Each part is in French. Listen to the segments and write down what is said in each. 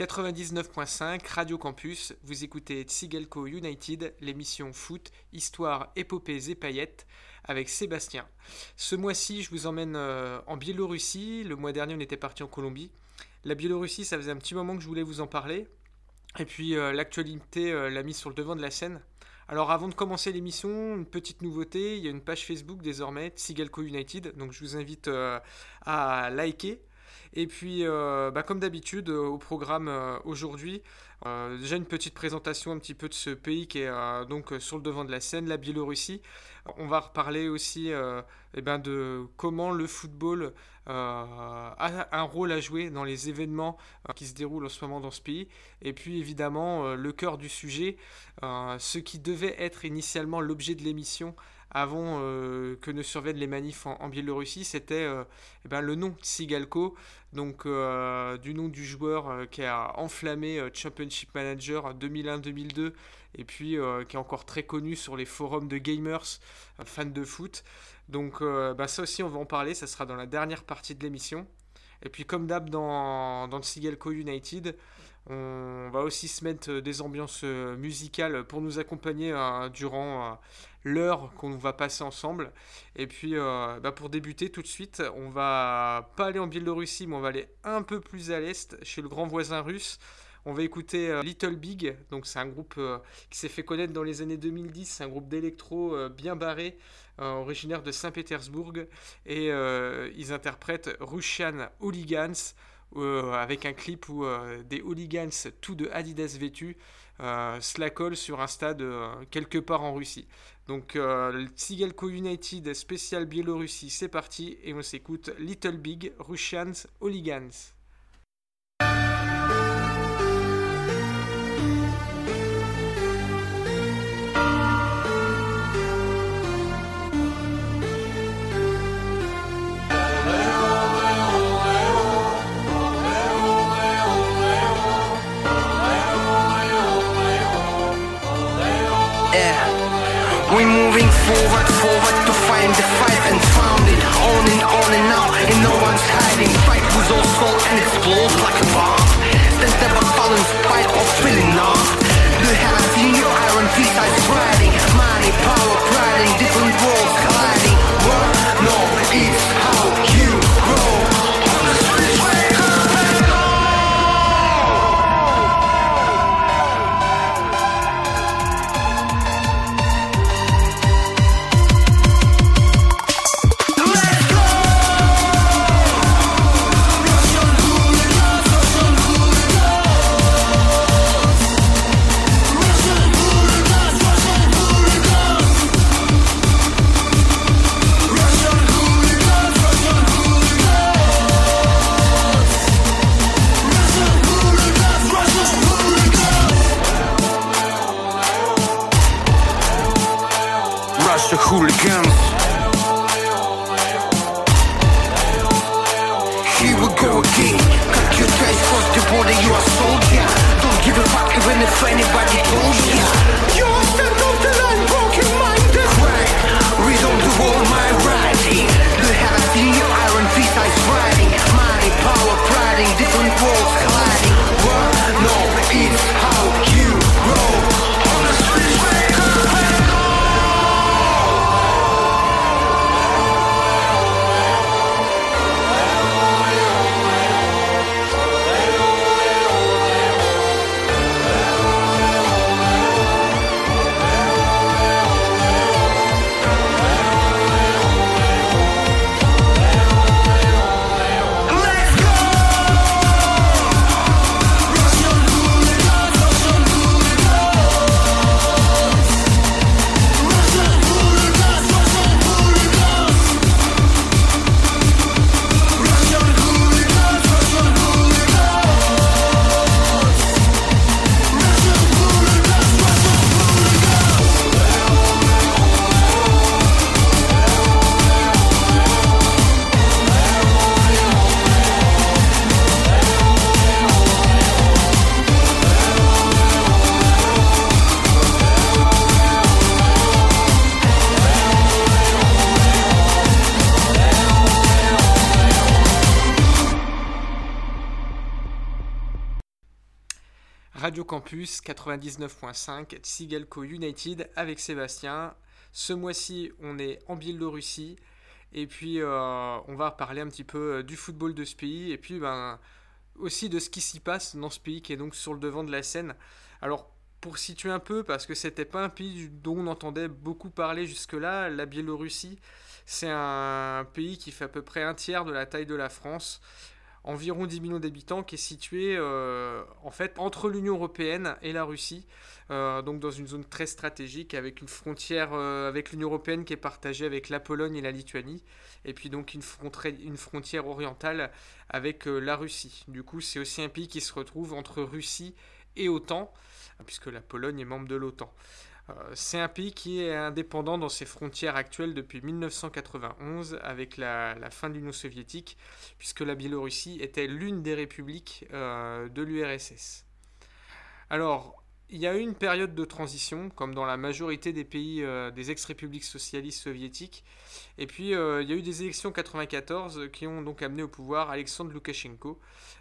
99.5 Radio Campus, vous écoutez Tsigelco United, l'émission foot, histoire, épopées et paillettes avec Sébastien. Ce mois-ci, je vous emmène euh, en Biélorussie. Le mois dernier, on était parti en Colombie. La Biélorussie, ça faisait un petit moment que je voulais vous en parler. Et puis euh, l'actualité euh, l'a mis sur le devant de la scène. Alors avant de commencer l'émission, une petite nouveauté, il y a une page Facebook désormais, Tsigelco United, donc je vous invite à liker, et puis, euh, bah, comme d'habitude, euh, au programme euh, aujourd'hui, déjà une petite présentation un petit peu de ce pays qui est donc sur le devant de la scène, la Biélorussie. On va reparler aussi eh ben de comment le football a un rôle à jouer dans les événements qui se déroulent en ce moment dans ce pays. Et puis évidemment, le cœur du sujet, ce qui devait être initialement l'objet de l'émission avant euh, que ne surviennent les manifs en, Biélorussie, c'était euh, eh ben, le nom Sigalko, donc euh, du nom du joueur qui a enflammé Championship Manager 2001-2002 et puis qui est encore très connu sur les forums de gamers, fans de foot. Donc bah, ça aussi on va en parler, ça sera dans la dernière partie de l'émission. Et puis comme d'hab dans, dans United, on va aussi se mettre des ambiances musicales pour nous accompagner durant l'heure qu'on va passer ensemble. Et puis, euh, bah, pour débuter tout de suite, on va pas aller en Biélorussie, mais on va aller un peu plus à l'est, chez le grand voisin russe. On va écouter euh, Little Big, donc c'est un groupe euh, qui s'est fait connaître dans les années 2010, c'est un groupe d'électro bien barré, originaire de Saint-Pétersbourg, et ils interprètent Russian Hooligans, avec un clip où des hooligans tout de Adidas vêtus se sur un stade quelque part en Russie. Donc, euh, le Tsigelco United spécial Biélorussie, c'est parti et on s'écoute Little Big Russians Hooligans. We moving forward, forward to find the fight and found it. On and on and now, and no one's hiding. Fight with all soul and explode like a bomb. Stand never fallen spite of feeling numb. The hell I seen your iron fist eyes riding. Money, power, pride in different worlds Campus 99.5, Tsigalco United avec Sébastien. Ce mois-ci, on est en Biélorussie. Et puis, euh, on va parler un petit peu euh, du football de ce pays. Et puis, ben, aussi de ce qui s'y passe dans ce pays qui est donc sur le devant de la scène. Alors, pour situer un peu, parce que c'était pas un pays dont on entendait beaucoup parler jusque-là, la Biélorussie, c'est un pays qui fait à peu près un tiers de la taille de la France environ 10 millions d'habitants, qui est situé euh, en fait entre l'Union européenne et la Russie, euh, donc dans une zone très stratégique avec une frontière euh, avec l'Union européenne qui est partagée avec la Pologne et la Lituanie, et puis donc une, une frontière orientale avec la Russie. Du coup, c'est aussi un pays qui se retrouve entre Russie et OTAN, puisque la Pologne est membre de l'OTAN. Euh, c'est un pays qui est indépendant dans ses frontières actuelles depuis 1991 avec la, fin de l'Union soviétique, puisque la Biélorussie était l'une des républiques euh, de l'URSS. Alors, il y a eu une période de transition, comme dans la majorité des pays euh, des ex-républiques socialistes soviétiques. Et puis, il y a eu des élections en 1994 qui ont donc amené au pouvoir Alexandre Loukachenko,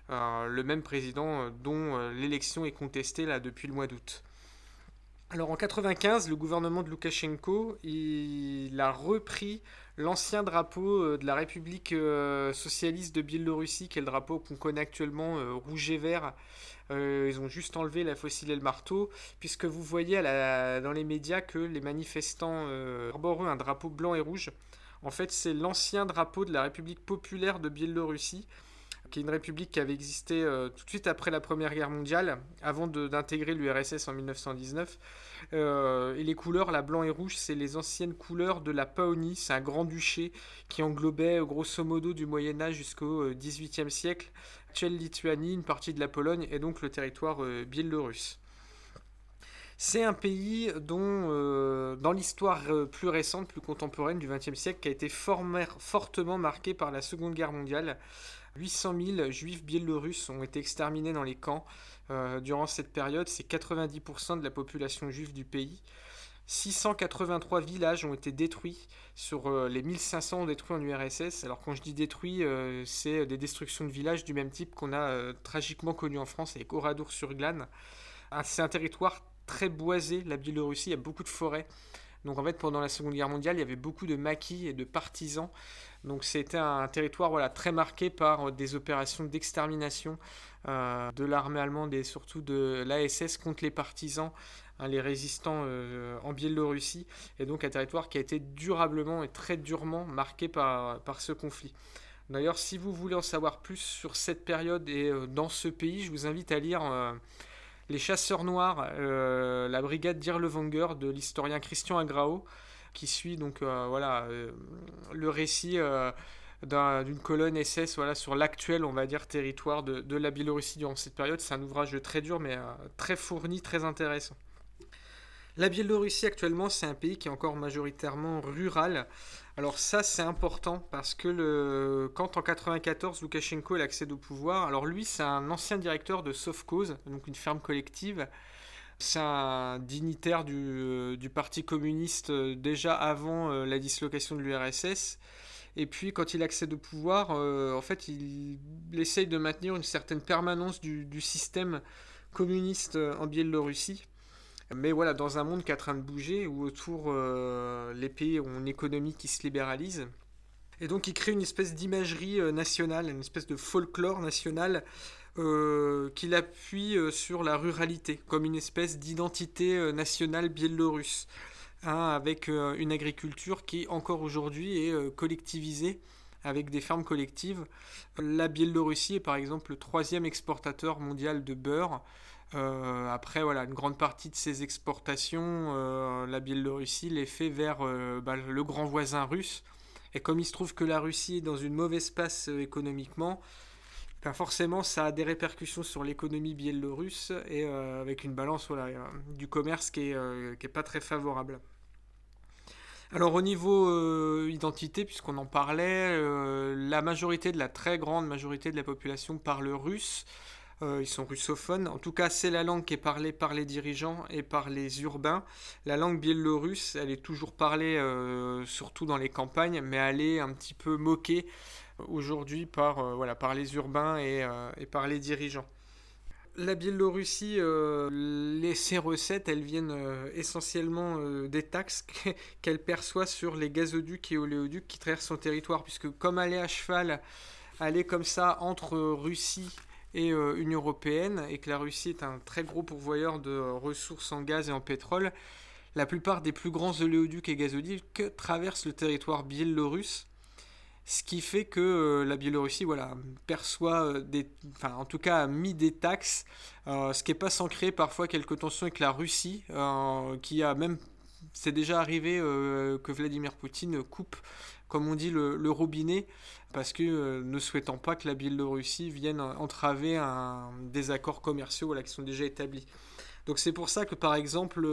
le même président dont l'élection est contestée là depuis le mois d'août. Alors en 95, le gouvernement de Loukachenko, il a repris l'ancien drapeau euh, de la République euh, socialiste de Biélorussie, qui est le drapeau qu'on connaît actuellement, euh, rouge et vert. ils ont juste enlevé la fossile et le marteau, puisque vous voyez dans les médias que les manifestants arborent un drapeau blanc et rouge. En fait, c'est l'ancien drapeau de la République populaire de Biélorussie qui est une république qui avait existé euh, tout de suite après la Première Guerre mondiale, avant d'intégrer l'URSS en 1919. Euh, et les couleurs, la blanc et rouge, c'est les anciennes couleurs de la Paonie, c'est un grand-duché qui englobait grosso modo du Moyen Âge jusqu'au XVIIIe euh, siècle, actuelle Lituanie, une partie de la Pologne et donc le territoire biélorusse. C'est un pays dont, dans l'histoire plus récente, plus contemporaine du XXe siècle, qui a été fortement marqué par la Seconde Guerre mondiale. 800 000 juifs biélorusses ont été exterminés dans les camps euh, durant cette période. C'est 90% de la population juive du pays. 683 villages ont été détruits sur euh, les 1500 détruits en URSS. Alors quand je dis détruits, euh, c'est des destructions de villages du même type qu'on a tragiquement connu en France avec Oradour-sur-Glane. Ah, c'est un territoire très boisé, la Biélorussie, il y a beaucoup de forêts. Donc en fait, pendant la Seconde Guerre mondiale, il y avait beaucoup de maquis et de partisans donc c'était un territoire voilà, très marqué par euh, des opérations d'extermination euh, de l'armée allemande et surtout de l'ASS contre les partisans, hein, les résistants euh, en Biélorussie. Et donc un territoire qui a été durablement et très durement marqué par, par ce conflit. D'ailleurs, si vous voulez en savoir plus sur cette période et dans ce pays, je vous invite à lire Les Chasseurs Noirs, la brigade d'Irlevanger de l'historien Christian Agrao qui suit donc euh, voilà euh, le récit euh, d'une colonne SS voilà, sur l'actuel, on va dire, territoire de, de, la Biélorussie durant cette période. C'est un ouvrage très dur, mais très fourni, très intéressant. La Biélorussie, actuellement, c'est un pays qui est encore majoritairement rural. Alors ça, c'est important parce que quand en 94, Loukachenko accède au pouvoir, alors lui, c'est un ancien directeur de Sovcause, donc une ferme collective, c'est un dignitaire du, euh, Parti communiste euh, déjà avant euh, la dislocation de l'URSS. Et puis quand il accède au pouvoir, en fait, il, essaye de maintenir une certaine permanence du, système communiste en Biélorussie. Mais voilà, dans un monde qui est en train de bouger, où autour les pays ont une économie qui se libéralise. Et donc il crée une espèce d'imagerie nationale, une espèce de folklore national euh, qu'il appuie euh, sur la ruralité, comme une espèce d'identité euh, nationale biélorusse, hein, avec une agriculture qui encore aujourd'hui est collectivisée avec des fermes collectives. La Biélorussie est par exemple le troisième exportateur mondial de beurre. Après, voilà, une grande partie de ces exportations, la Biélorussie les fait vers bah, le grand voisin russe. Et comme il se trouve que la Russie est dans une mauvaise passe économiquement, forcément, ça a des répercussions sur l'économie biélorusse et euh, avec une balance voilà, euh, du commerce qui n'est euh, pas très favorable. Alors au niveau identité, puisqu'on en parlait, la majorité de la très grande majorité de la population parle russe. Ils sont russophones. En tout cas, c'est la langue qui est parlée par les dirigeants et par les urbains. La langue biélorusse, elle est toujours parlée surtout dans les campagnes, mais elle est un petit peu moquée aujourd'hui par, euh, voilà, par les urbains et, euh, et, par les dirigeants. la Biélorussie, euh, ses recettes, elles viennent euh, essentiellement euh, des taxes qu'elle perçoit sur les gazoducs et oléoducs qui traversent son territoire, puisque comme aller à cheval, aller comme ça entre Russie et Union européenne, et que la Russie est un très gros pourvoyeur de ressources en gaz et en pétrole, la plupart des plus grands oléoducs et gazoducs traversent le territoire biélorusse ce qui fait que euh, la Biélorussie voilà, perçoit euh, des, enfin en tout cas a mis des taxes, euh, ce qui n'est pas sans créer parfois quelques tensions avec la Russie, qui a même, c'est déjà arrivé que Vladimir Poutine coupe, comme on dit, le, robinet, parce que ne souhaitant pas que la Biélorussie vienne entraver des accords commerciaux voilà, qui sont déjà établis. Donc c'est pour ça que par exemple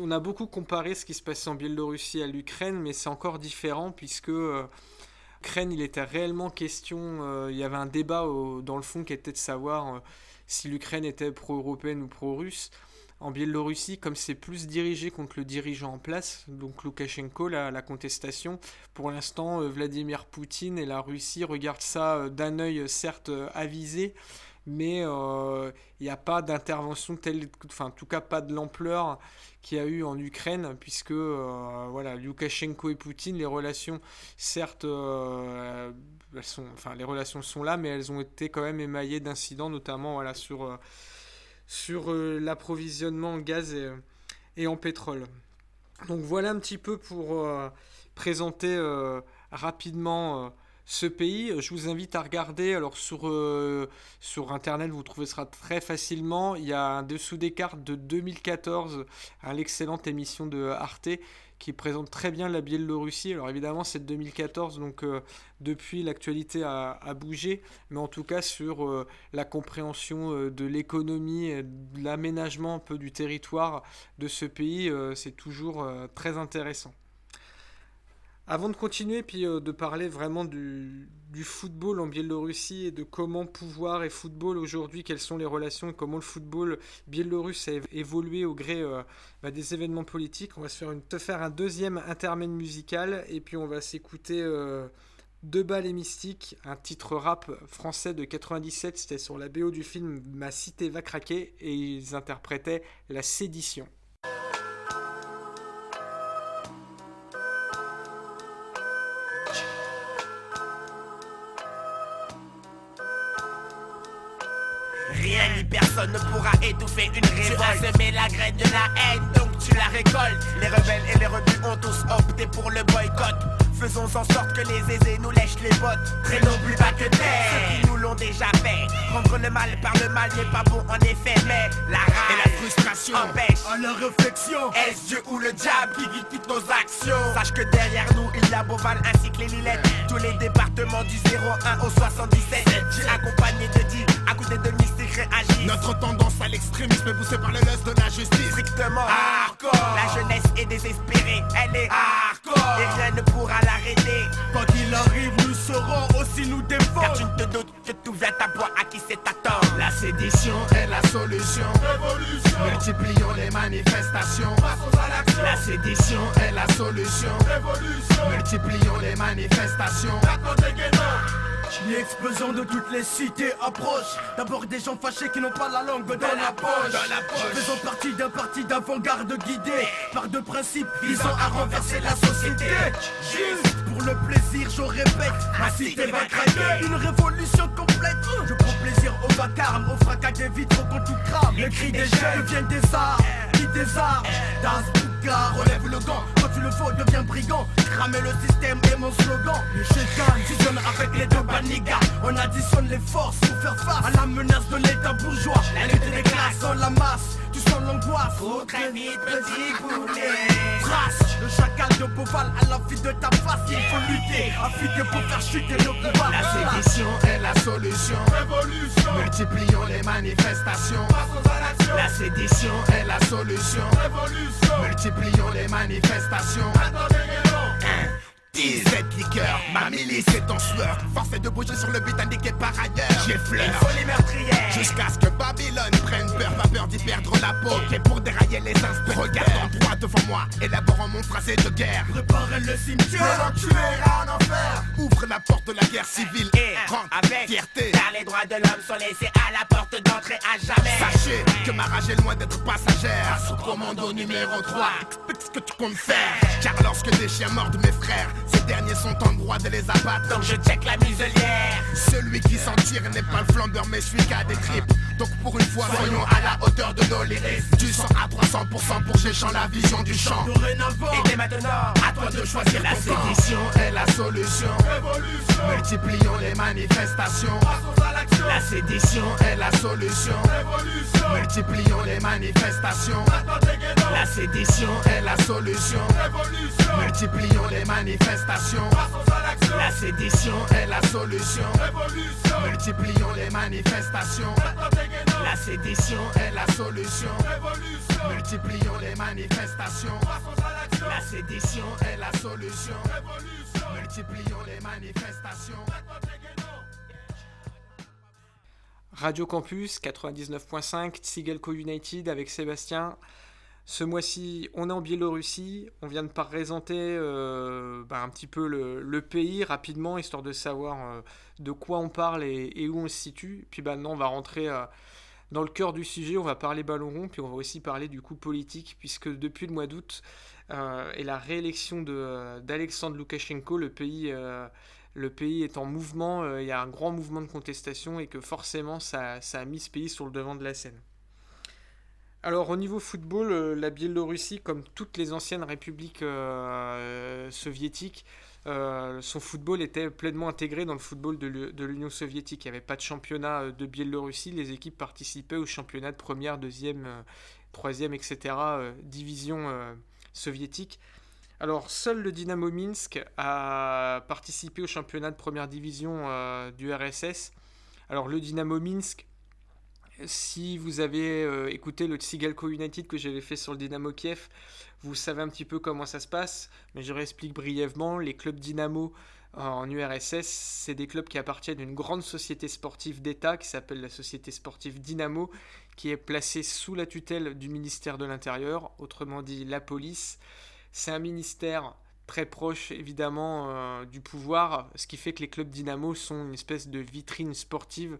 on a beaucoup comparé ce qui se passait en Biélorussie à l'Ukraine, mais c'est encore différent puisque euh, l'Ukraine, il était réellement question, euh, il y avait un débat dans le fond qui était de savoir euh, si l'Ukraine était pro-européenne ou pro-russe. En Biélorussie, comme c'est plus dirigé contre le dirigeant en place, donc Loukachenko, la, contestation, pour l'instant, Vladimir Poutine et la Russie regardent ça d'un œil certes avisé, mais euh, il n'y a pas d'intervention telle, enfin en tout cas pas de l'ampleur qu'il y a eu en Ukraine, puisque euh, voilà, Lukashenko et Poutine, les relations, certes, euh, sont, enfin les relations sont là, mais elles ont été quand même émaillées d'incidents, notamment voilà sur sur l'approvisionnement en gaz et, et, en pétrole. Donc voilà un petit peu pour présenter rapidement ce pays. Je vous invite à regarder. Alors sur, euh, internet, vous trouvez ça très facilement. Il y a un dessous des cartes de 2014, l'excellente émission de Arte qui présente très bien la Biélorussie. Alors évidemment, c'est de 2014, donc euh, depuis l'actualité a, bougé, mais en tout cas sur euh, la compréhension de l'économie, de l'aménagement un peu du territoire de ce pays, c'est toujours très intéressant. Avant de continuer, puis euh, de parler vraiment du, football en Biélorussie et de comment pouvoir et football aujourd'hui, quelles sont les relations et comment le football biélorusse a évolué au gré euh, bah, des événements politiques, on va se faire, te faire un deuxième intermède musical et puis on va s'écouter euh, Deux balles mystiques, un titre rap français de 97, c'était sur la BO du film Ma cité va craquer et ils interprétaient La sédition. Une. Tu as semé la graine de la haine, donc tu la récoltes. Les rebelles et les rebus ont tous opté pour le boycott. Faisons en sorte que les aisés nous lèchent les bottes. Traînons plus bas que terre. Ceux qui nous l'ont déjà fait. Rendre le mal par le mal n'est pas bon en effet, mais la rage et la frustration empêchent à la réflexion. Est-ce Dieu ou le diable qui guide toutes nos actions? Sache que derrière nous il y a Beauval ainsi que les Lillettes. Tous les départements du 01 au 77. J'ai accompagné de 10 à côté de mystique réagir. Notre tendance à l'extrémisme est poussée par le lust de la justice. Strictement hardcore. La jeunesse est désespérée, elle est hardcore. Et rien ne pourra l'arrêter. Quand il arrive, nous serons aussi nous défendre. Car tu ne te doutes que tout vient à boire à qui c'est tort. La sédition est la solution. Révolution. Multiplions les manifestations. La sédition est la solution. Révolution. Multiplions les manifestations. Les explosions de toutes les cités approchent D'abord des gens fâchés qui n'ont pas la langue dans, la, poche. Faisons partie d'un parti d'avant-garde guidé Par deux principes. Visant à renverser la société. Juste pour le plaisir, je répète Ma cité va craquer. Une révolution complète. Je prends plaisir au vacarme, au fracas des vitres quand tout crame. Les cris des jeunes deviennent des arts Qui des relève le gant. Quand tu le faut, deviens brigand. Cramer le système est mon slogan. Les chétans fusionnent avec les deux banigas On additionne les forces pour faire face à la menace de l'état bourgeois. La lutte des classes la masse Faut très vite petit poulet Trace le chacal de Boval à la vie de ta face. Il faut lutter, affûter pour faire chuter le pouvoir La sédition est la solution. Révolution. Multiplions les manifestations. La sédition est la solution. Révolution. Multiplions les manifestations cette liqueur, ma milice est en sueur. Force de bouger sur le but indiqué par ailleurs. J'effleure Jusqu'à ce que Babylone prenne peur Pas peur d'y perdre la peau. Ok pour dérailler les instants Regarde en droit devant moi Élaborant mon phrasé de guerre. Préparez le cimetière. En enfer. Ouvre la porte de la guerre civile. Et rentre. avec fierté. Car les droits de l'homme sont laissés à la porte Ma rage est loin d'être passagère. Sous commando numéro 3, explique ce que tu comptes faire. Car lorsque des chiens mordent mes frères, ces derniers sont en droit de les abattre. Donc je check la muselière. Celui qui s'en tire n'est pas le flambeur, mais celui qui a des tripes. Donc pour une fois, soyons à la hauteur de nos lyrics. Du 100 à 300% pour Géchant la vision du champ. Dorénavant, Et dès maintenant, à toi de choisir la sédition est la solution. révolution, Multiplions les manifestations. passons à l'action, La sédition est la solution. révolution, Multiplions les manifestations. La sédition est la solution. révolution, Multiplions les manifestations. passons à l'action, La sédition est la solution. révolution, Multiplions les manifestations. La sédition est la solution. révolution, Multiplions les manifestations. La sédition est la solution. révolution, Multiplions les manifestations. Radio Campus 99.5, Tsigelco United avec Sébastien. Ce mois-ci, on est en Biélorussie. On vient de présenter euh, bah, un petit peu le, pays rapidement, histoire de savoir euh, de quoi on parle et, où on se situe. Puis maintenant, on va rentrer euh, dans le cœur du sujet. On va parler ballon rond, puis on va aussi parler du coup politique, puisque depuis le mois d'août et la réélection d'Alexandre Loukachenko, le pays est en mouvement, il y a un grand mouvement de contestation et que forcément ça a mis ce pays sur le devant de la scène. Alors au niveau football, euh, la Biélorussie, comme toutes les anciennes républiques euh, soviétiques, euh, son football était pleinement intégré dans le football de l'U- de l'Union soviétique. Il n'y avait pas de championnat de Biélorussie, les équipes participaient au championnat de première, deuxième, troisième, etc. division soviétique. Alors, seul le Dynamo Minsk a participé au championnat de première division du RSS. Alors, le Dynamo Minsk, si vous avez euh, écouté le Tsigalco United que j'avais fait sur le Dynamo Kiev, vous savez un petit peu comment ça se passe, mais je réexplique brièvement. Les clubs Dynamo euh, en URSS, c'est des clubs qui appartiennent à une grande société sportive d'État qui s'appelle la Société sportive Dynamo, qui est placée sous la tutelle du ministère de l'Intérieur, autrement dit la police. C'est un ministère très proche évidemment euh, du pouvoir, ce qui fait que les clubs Dynamo sont une espèce de vitrine sportive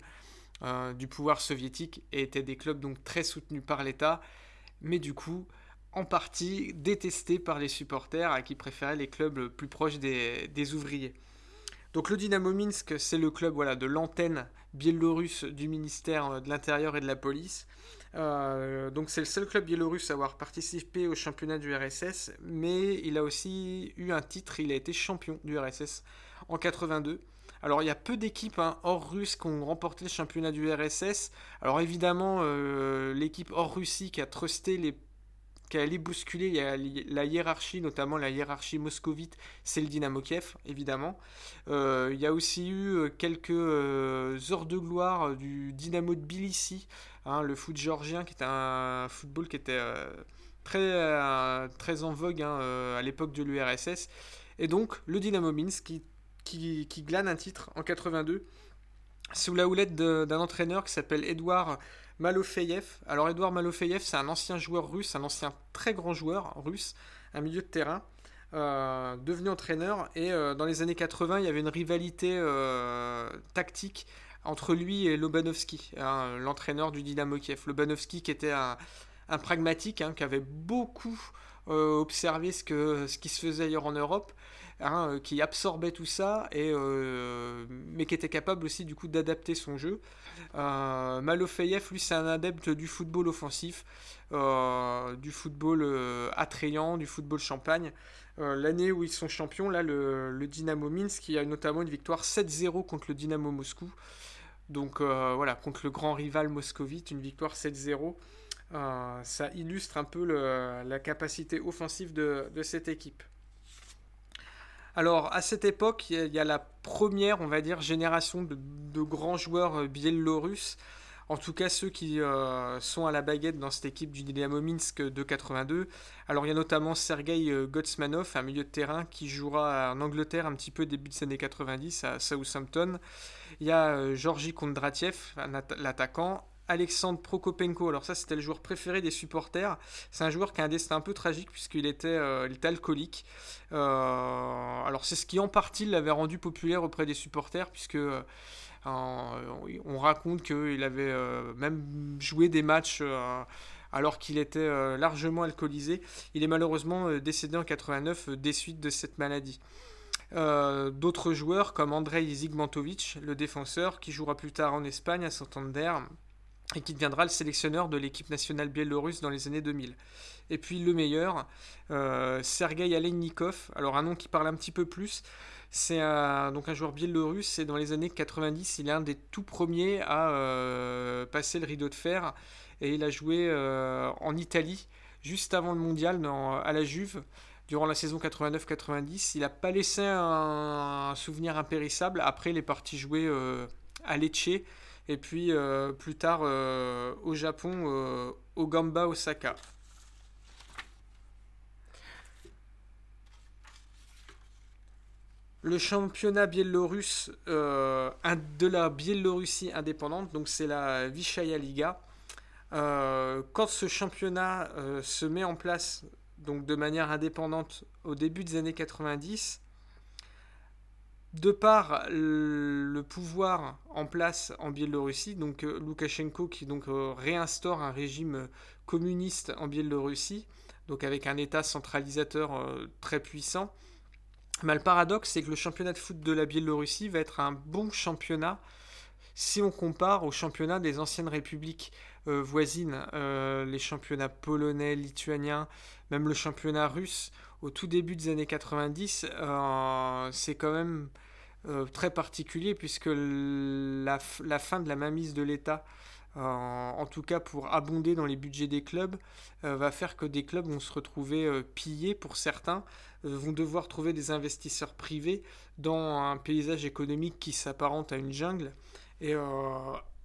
du pouvoir soviétique et étaient des clubs donc très soutenus par l'État, mais du coup en partie détestés par les supporters à qui préféraient les clubs plus proches des, ouvriers. Donc le Dynamo Minsk, c'est le club voilà, de l'antenne biélorusse du ministère de l'Intérieur et de la police. Euh, donc c'est le seul club biélorusse à avoir participé au championnat du RSS, mais il a aussi eu un titre, il a été champion du RSS en 82. Alors il y a peu d'équipes hein, hors russes qui ont remporté le championnat du RSS. Alors évidemment, euh, l'équipe hors Russie qui a trusté les qui a allé bousculer la hiérarchie, notamment la hiérarchie moscovite, c'est le Dynamo Kiev, évidemment. Euh, il y a aussi eu euh, quelques heures de gloire du Dynamo de Tbilissi, hein, le foot géorgien, qui était un football qui était très, très en vogue hein, à l'époque de l'URSS. Et donc, le Dynamo Minsk qui, qui, glane un titre en 82 sous la houlette d'un entraîneur qui s'appelle Edouard Malofeyev. Alors Edouard Malofeyev, c'est un ancien joueur russe, un ancien très grand joueur russe, un milieu de terrain, euh, devenu entraîneur. Et euh, dans les années 80, il y avait une rivalité euh, tactique entre lui et Lobanovski, hein, l'entraîneur du Dynamo Kiev. Lobanovski qui était un, pragmatique, hein, qui avait beaucoup observé ce, que, ce qui se faisait ailleurs en Europe. Hein, euh, qui absorbait tout ça, et, euh, mais qui était capable aussi du coup d'adapter son jeu. Euh, Malofeyev, lui, c'est un adepte du football offensif, euh, du football attrayant, du football champagne. L'année où ils sont champions, là, le, Dynamo Minsk, y a notamment une victoire 7-0 contre le Dynamo Moscou. Donc voilà, contre le grand rival moscovite, une victoire 7-0. Euh, ça illustre un peu la capacité offensive de cette équipe. Alors, à cette époque, il y a- la première, on va dire, génération de, grands joueurs euh, biélorusses. En tout cas, ceux qui euh, sont à la baguette dans cette équipe du Dynamo Minsk de 82. Alors, il y a notamment Sergei euh, Gotsmanov, un milieu de terrain qui jouera en Angleterre un petit peu début des années 90 à Southampton. Il y a Georgi Kondratiev, l'attaquant. Alexandre Prokopenko, alors ça c'était le joueur préféré des supporters. C'est un joueur qui a un destin un peu tragique puisqu'il était, euh, alcoolique. Euh, alors c'est ce qui en partie l'avait rendu populaire auprès des supporters puisque euh, on raconte qu'il avait même joué des matchs alors qu'il était largement alcoolisé. Il est malheureusement décédé en 89 des suites de cette maladie. D'autres joueurs comme Andrei Zigmantovic, le défenseur, qui jouera plus tard en Espagne à Santander, et qui deviendra le sélectionneur de l'équipe nationale biélorusse dans les années 2000. Et puis le meilleur, euh, Sergei Aleinikov, alors un nom qui parle un petit peu plus, c'est un, donc un joueur biélorusse et dans les années 90 il est un des tout premiers à euh, passer le rideau de fer et il a joué euh, en Italie juste avant le mondial à la Juve durant la saison 89-90. Il n'a pas laissé un, souvenir impérissable. Après, il est parti jouer à Lecce et puis euh, plus tard euh, au Japon, euh, au Gamba Osaka. Le championnat biélorusse de la Biélorussie indépendante, donc c'est la Vishaya Liga. quand ce championnat se met en place donc de manière indépendante au début des années 90, de par le pouvoir en place en Biélorussie, donc euh, Loukachenko qui donc euh, réinstaure un régime euh, communiste en Biélorussie, donc avec un État centralisateur très puissant. Le paradoxe, c'est que le championnat de foot de la Biélorussie va être un bon championnat si on compare au championnat des anciennes républiques voisines, les championnats polonais, lituaniens, même le championnat russe au tout début des années 90, c'est quand même euh, très particulier puisque la, fin de la mainmise de l'État, euh, en tout cas pour abonder dans les budgets des clubs, euh, va faire que des clubs vont se retrouver pillés pour certains, vont devoir trouver des investisseurs privés dans un paysage économique qui s'apparente à une jungle.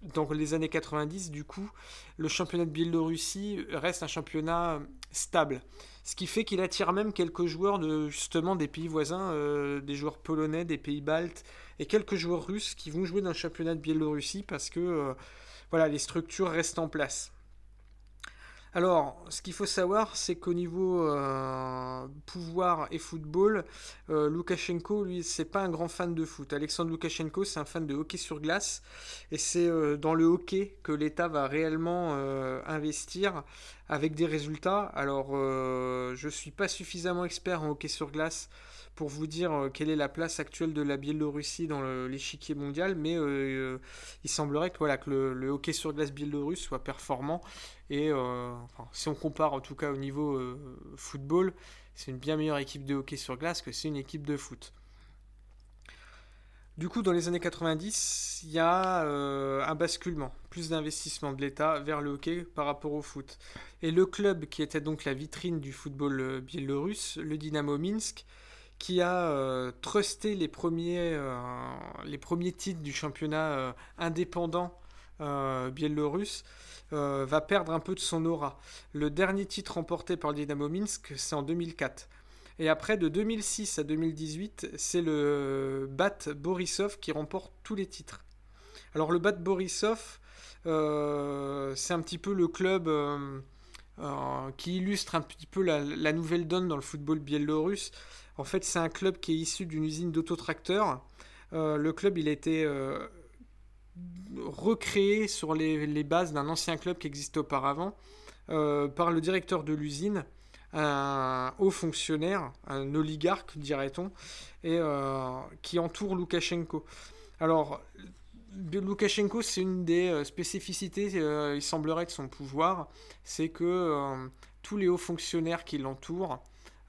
Dans les années 90, du coup, le championnat de Biélorussie reste un championnat stable. Ce qui fait qu'il attire même quelques joueurs de justement des pays voisins, euh, des joueurs polonais, des pays baltes et quelques joueurs russes qui vont jouer dans le championnat de Biélorussie parce que euh, voilà, les structures restent en place. Alors, ce qu'il faut savoir, c'est qu'au niveau euh, pouvoir et football, euh, Loukachenko, lui, c'est pas un grand fan de foot. Alexandre Loukachenko, c'est un fan de hockey sur glace, et c'est euh, dans le hockey que l'État va réellement investir avec des résultats. Alors, je suis pas suffisamment expert en hockey sur glace pour vous dire euh, quelle est la place actuelle de la Biélorussie dans l'échiquier mondial, mais euh, euh, il semblerait que, voilà, que le, hockey sur glace biélorusse soit performant. Et si on compare en tout cas au niveau football, c'est une bien meilleure équipe de hockey sur glace que c'est une équipe de foot. Du coup, dans les années 90, il y a un basculement, plus d'investissement de l'État vers le hockey par rapport au foot. Et le club qui était donc la vitrine du football biélorusse, le Dynamo Minsk, qui a euh, trusté les premiers, euh, les premiers titres du championnat euh, indépendant biélorusse, va perdre un peu de son aura. Le dernier titre remporté par le Dynamo Minsk, c'est en 2004. Et après, de 2006 à 2018, c'est le BAT Borisov qui remporte tous les titres. Alors le BAT Borisov, c'est un petit peu le club qui illustre un petit peu la, la, nouvelle donne dans le football biélorusse. En fait, c'est un club qui est issu d'une usine d'autotracteurs. Euh, le club, il a été euh, recréé sur les, bases d'un ancien club qui existait auparavant euh, par le directeur de l'usine, un haut fonctionnaire, un oligarque, dirait-on, qui entoure Loukachenko. Alors, Loukachenko, c'est une des spécificités, il semblerait, de son pouvoir, c'est que tous les hauts fonctionnaires qui l'entourent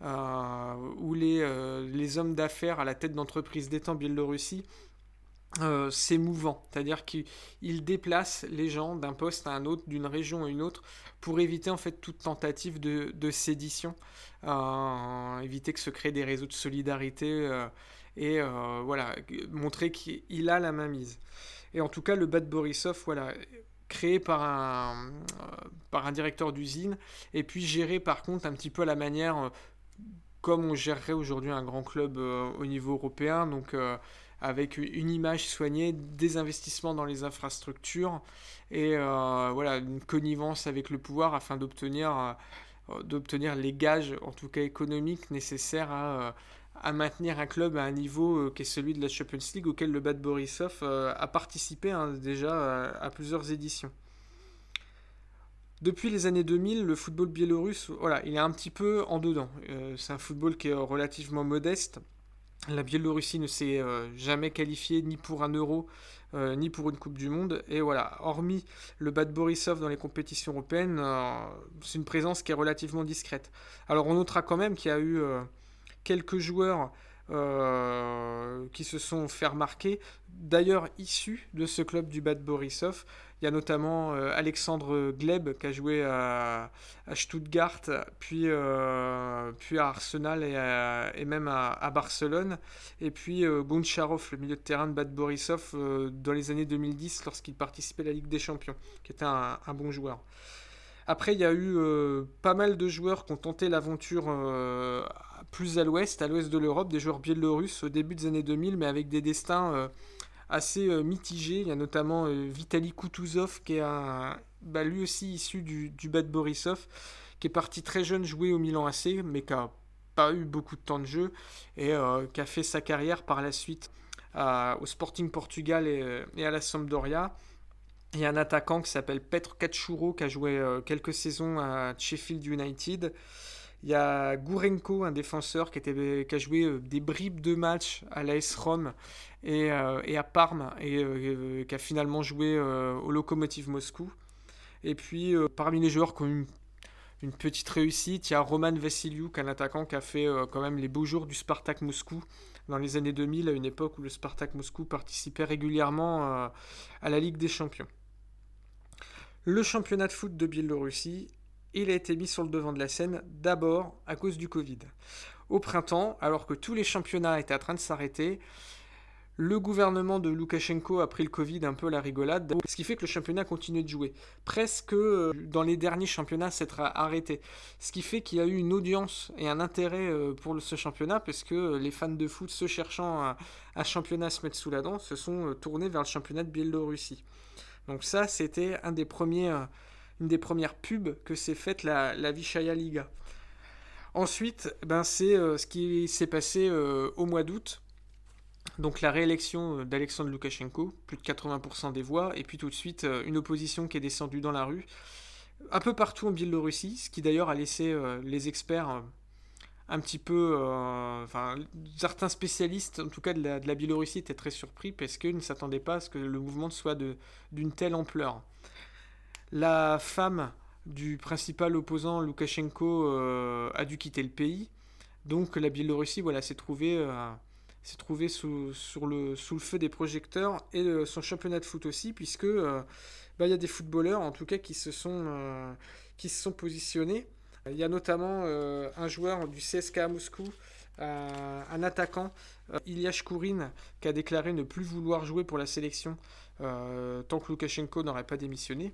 où les, euh, les hommes d'affaires à la tête d'entreprises d'État en Biélorussie euh, c'est mouvant, c'est-à-dire qu'il déplace les gens d'un poste à un autre, d'une région à une autre, pour éviter en fait toute tentative de, de sédition, éviter que se créent des réseaux de solidarité et voilà, montrer qu'il a la main mise. Et en tout cas, le Bad Borisov, voilà, créé par un, par un directeur d'usine, et puis géré par contre un petit peu à la manière comme on gérerait aujourd'hui un grand club euh, au niveau européen, donc euh, avec une image soignée, des investissements dans les infrastructures et euh, voilà une connivence avec le pouvoir afin d'obtenir d'obtenir les gages, en tout cas économiques, nécessaires à, maintenir un club à un niveau qui est celui de la Champions League auquel le Bad Borisov a participé hein, déjà à, plusieurs éditions. Depuis les années 2000, le football biélorusse, voilà, il est un petit peu en dedans. c'est un football qui est relativement modeste. La Biélorussie ne s'est jamais qualifiée ni pour un euro euh, ni pour une Coupe du Monde. Et voilà, hormis le Bad Borisov dans les compétitions européennes, euh, c'est une présence qui est relativement discrète. Alors on notera quand même qu'il y a eu euh, quelques joueurs qui se sont fait remarquer, d'ailleurs issus de ce club du Bad Borisov. Il y a notamment euh, Alexandre Gleb qui a joué à, Stuttgart, puis, euh, puis à Arsenal et, même à, Barcelone. Et puis euh, le milieu de terrain de Bad Borisov, dans les années 2010 lorsqu'il participait à la Ligue des Champions, qui était un, bon joueur. Après, il y a eu pas mal de joueurs qui ont tenté l'aventure plus à l'ouest, à l'ouest de l'Europe, des joueurs biélorusses au début des années 2000, mais avec des destins assez euh, mitigé. Il y a notamment euh, Vitaly Kutuzov, qui est bah, lui aussi issu du, Bad Borisov, qui est parti très jeune jouer au Milan AC, mais qui n'a pas eu beaucoup de temps de jeu et euh, qui a fait sa carrière par la suite au Sporting Portugal et, à la Sampdoria. Il y a un attaquant qui s'appelle Petr Kachuro qui a joué quelques saisons à Sheffield United. Il y a Gourenko, un défenseur qui, a joué des bribes de match à l'AS Rome euh, et, à Parme, et euh, qui a finalement joué euh, au Lokomotiv Moscou. Et puis, parmi les joueurs qui ont eu une, petite réussite, il y a Roman Vassiliuk, un attaquant qui a fait quand même les beaux jours du Spartak Moscou dans les années 2000, à une époque où le Spartak Moscou participait régulièrement à la Ligue des Champions. Le championnat de foot de Biélorussie, il a été mis sur le devant de la scène d'abord à cause du Covid. Au printemps, alors que tous les championnats étaient en train de s'arrêter, le gouvernement de Loukachenko a pris le Covid un peu à la rigolade, ce qui fait que le championnat continue de jouer. Presque euh, dans les derniers championnats, c'est arrêté. Ce qui fait qu'il y a eu une audience et un intérêt euh, pour ce championnat, parce que euh, les fans de foot, se cherchant un championnat se mettre sous la dent, se sont tournés vers le championnat de Biélorussie. Donc ça, c'était un des premiers, des premières pubs que s'est faite la, la Liga. Ensuite, ben, c'est ce qui s'est passé au mois d'août donc la réélection euh, d'Alexandre Loukachenko, plus de 80% des voix, et puis tout de suite euh, une opposition qui est descendue dans la rue, un peu partout en Biélorussie, ce qui d'ailleurs a laissé euh, les experts un petit peu, enfin certains spécialistes, en tout cas de la, de la, Biélorussie, étaient très surpris parce qu'ils ne s'attendaient pas à ce que le mouvement soit d'une telle ampleur. La femme du principal opposant Loukachenko a dû quitter le pays, donc la Biélorussie voilà, s'est trouvée trouvé sous, le, feu des projecteurs et son championnat de foot aussi, puisque euh, bah, il y a des footballeurs en tout cas qui se sont, euh, positionnés. Il y a notamment euh, un joueur du CSK à Moscou, un attaquant, Ilyash Kourin, qui a déclaré ne plus vouloir jouer pour la sélection tant que Lukashenko n'aurait pas démissionné.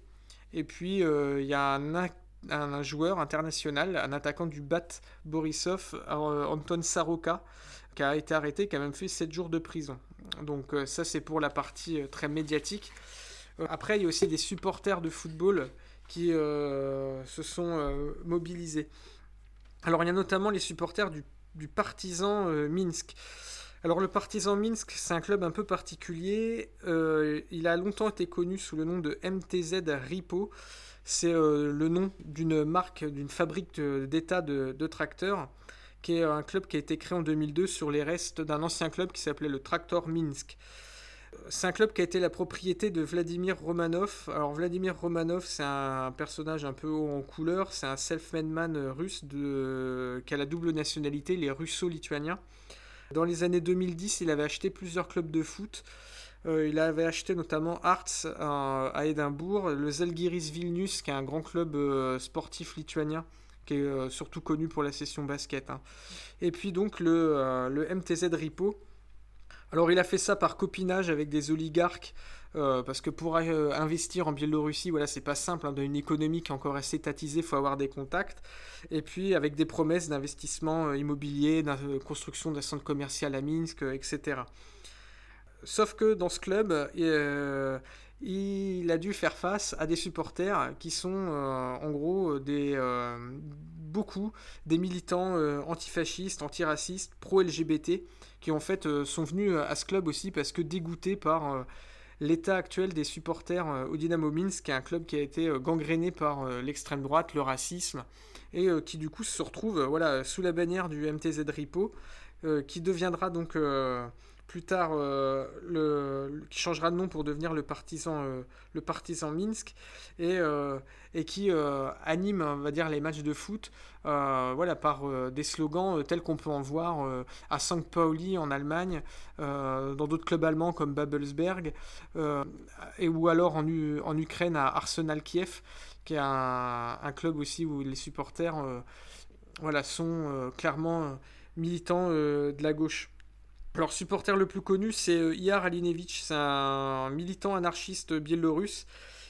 Et puis il y a un, joueur international, un attaquant du BAT Borisov, Anton Saroka, qui a été arrêté, qui a même fait 7 jours de prison. Donc euh, ça c'est pour la partie euh, très médiatique. Euh, après il y a aussi des supporters de football qui se sont mobilisés. Alors il y a notamment les supporters du, Partizan Minsk. Alors le Partizan Minsk, c'est un club un peu particulier. il a longtemps été connu sous le nom de MTZ Ripo. C'est le nom d'une marque, d'une fabrique d'état de, tracteurs qui est un club qui a été créé en 2002 sur les restes d'un ancien club qui s'appelait le Tractor Minsk. C'est un club qui a été la propriété de Vladimir Romanov. Alors Vladimir Romanov, c'est un personnage un peu haut en couleur, c'est un self-made man russe de... qui a la double nationalité, les russo-lituaniens. Dans les années 2010, il avait acheté plusieurs clubs de foot. Euh, il avait acheté notamment Arts à, Édimbourg, le Zalgiris Vilnius, qui est un grand club euh, sportif lituanien, qui est euh, surtout connu pour la session basket. Hein. Et puis donc le, le, MTZ Ripo. Alors il a fait ça par copinage avec des oligarques, euh, parce que pour investir en Biélorussie, voilà, c'est pas simple, hein, dans une économie qui est encore assez étatisée, il faut avoir des contacts. Et puis avec des promesses d'investissement immobilier, de construction d'un centre commercial à Minsk, etc. Sauf que dans ce club, il a dû faire face à des supporters qui sont en gros des beaucoup des militants antifascistes, antiracistes, pro-LGBT, qui en fait sont venus à ce club aussi parce que dégoûtés par l'état actuel des supporters au Dynamo Minsk, qui est un club qui a été gangréné par l'extrême droite, le racisme, et qui du coup se retrouve voilà, sous la bannière du MTZ Ripo, qui deviendra donc plus tard euh, qui changera de nom pour devenir le partisan, euh, Minsk et, euh, qui anime va dire les matchs de foot voilà par des slogans tels qu'on peut en voir à St. Pauli en Allemagne dans d'autres clubs allemands comme Babelsberg et ou alors en, en Ukraine à Arsenal Kiev qui est un, un club aussi où les supporters voilà sont clairement militants de la gauche leur supporter le plus connu, c'est euh, Ihar Alinevich, c'est un militant anarchiste biélorusse.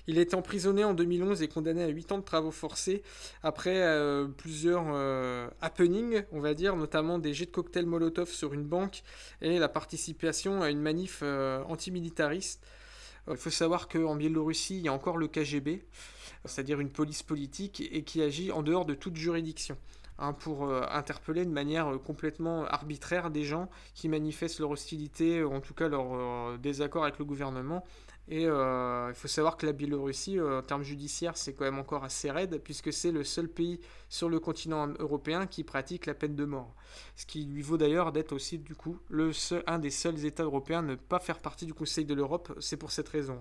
Il été emprisonné en 2011 et condamné à 8 ans de travaux forcés après euh, plusieurs euh, happenings, on va dire, notamment des jets de cocktails Molotov sur une banque et la participation à une manif antimilitariste. Il faut savoir qu'en Biélorussie, il y a encore le KGB, c'est-à-dire une police politique, et qui agit en dehors de toute juridiction. Hein, pour euh, interpeller de manière euh, complètement arbitraire des gens qui manifestent leur hostilité, ou en tout cas leur euh, désaccord avec le gouvernement. Et il faut savoir que la Biélorussie, en termes judiciaires, c'est quand même encore assez raide, puisque c'est le seul pays sur le continent européen qui pratique la peine de mort. Ce qui lui vaut d'ailleurs d'être aussi, du coup, le seul, un des seuls États européens à ne pas faire partie du Conseil de l'Europe. C'est pour cette raison.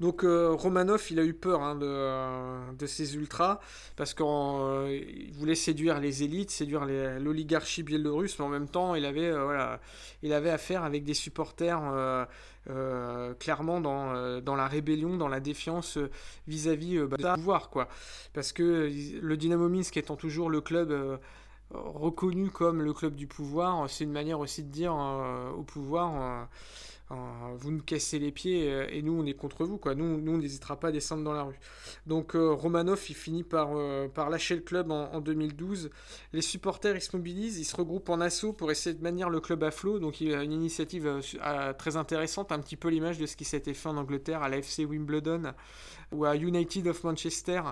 Donc euh, Romanov, il a eu peur hein, de, de, ces ultras parce qu'il euh, voulait séduire les élites, séduire l'oligarchie biélorusse, mais en même temps, il avait, euh, voilà, il avait affaire avec des supporters clairement dans, la rébellion, dans la défiance vis-à-vis -vis, bah, du pouvoir, quoi. Parce que le Dynamo Minsk étant toujours le club reconnu comme le club du pouvoir, c'est une manière aussi de dire au pouvoir vous nous cassez les pieds euh, et nous on est contre vous quoi. Nous, nous on n'hésitera pas à descendre dans la rue. Donc euh, Romanov il finit par, euh, par lâcher le club en, 2012. Les supporters ils se mobilisent, ils se regroupent en assaut pour essayer de maintenir le club à flot. Donc il y a une initiative très intéressante, un petit peu l'image de ce qui s'était fait en Angleterre à l'AFC Wimbledon ou à United of Manchester.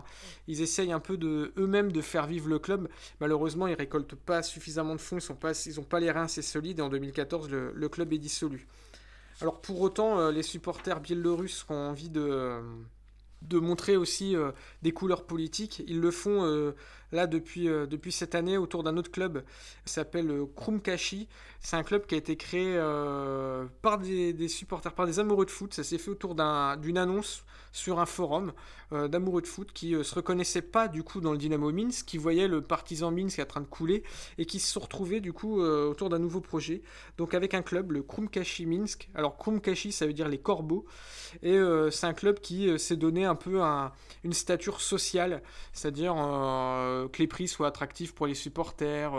Ils essayent un peu de eux-mêmes de faire vivre le club. Malheureusement ils récoltent pas suffisamment de fonds, ils n'ont pas, pas les reins assez solides et en 2014 le club est dissolu. Alors pour autant, euh, les supporters biélorusses ont envie de, de montrer aussi euh, des couleurs politiques. Ils le font euh, là depuis, depuis cette année autour d'un autre club qui s'appelle Krumkashi. C'est un club qui a été créé par des, supporters, par des amoureux de foot. Ça s'est fait autour d'une annonce sur un forum euh, d'amoureux de foot qui euh, se reconnaissaient pas du coup dans le Dynamo Minsk, qui voyaient le partisan Minsk en train de couler et qui se sont retrouvés du coup euh, autour d'un nouveau projet. Donc avec un club, le Krumkashi Minsk. Alors Krumkashi, ça veut dire les corbeaux. Et c'est un club qui s'est donné un peu une stature sociale, c'est-à-dire que les prix soient attractifs pour les supporters,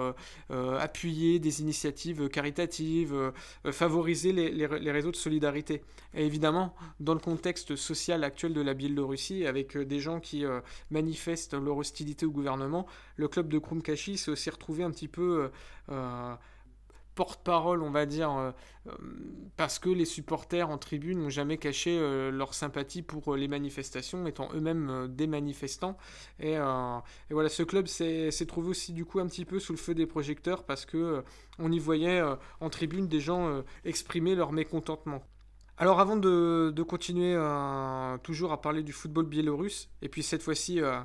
appuyer des initiatives caritatives, favoriser les, réseaux de solidarité. Et évidemment, dans le contexte social actuel de la Biélorussie, avec euh, des gens qui euh, manifestent leur hostilité au gouvernement, le club de Krumkashi s'est aussi retrouvé un petit peu euh, porte-parole, on va dire, parce que les supporters en tribune n'ont jamais caché leur sympathie pour les manifestations, étant eux-mêmes des manifestants. Et, voilà, ce club s'est trouvé aussi du coup un petit peu sous le feu des projecteurs parce que on y voyait en tribune des gens exprimer leur mécontentement. Alors avant de, continuer euh, toujours à parler du football biélorusse, et puis cette fois-ci euh,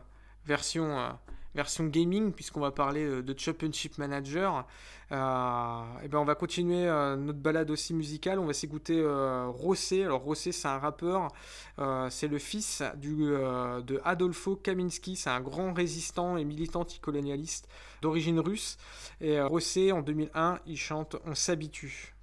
version, euh, version gaming, puisqu'on va parler de Championship Manager, et ben on va continuer notre balade aussi musicale, on va s'écouter Rossé. Alors Rossé c'est un rappeur, c'est le fils du, de Adolfo Kaminski, c'est un grand résistant et militant anticolonialiste d'origine russe. Et Rossé en 2001 il chante On s'habitue.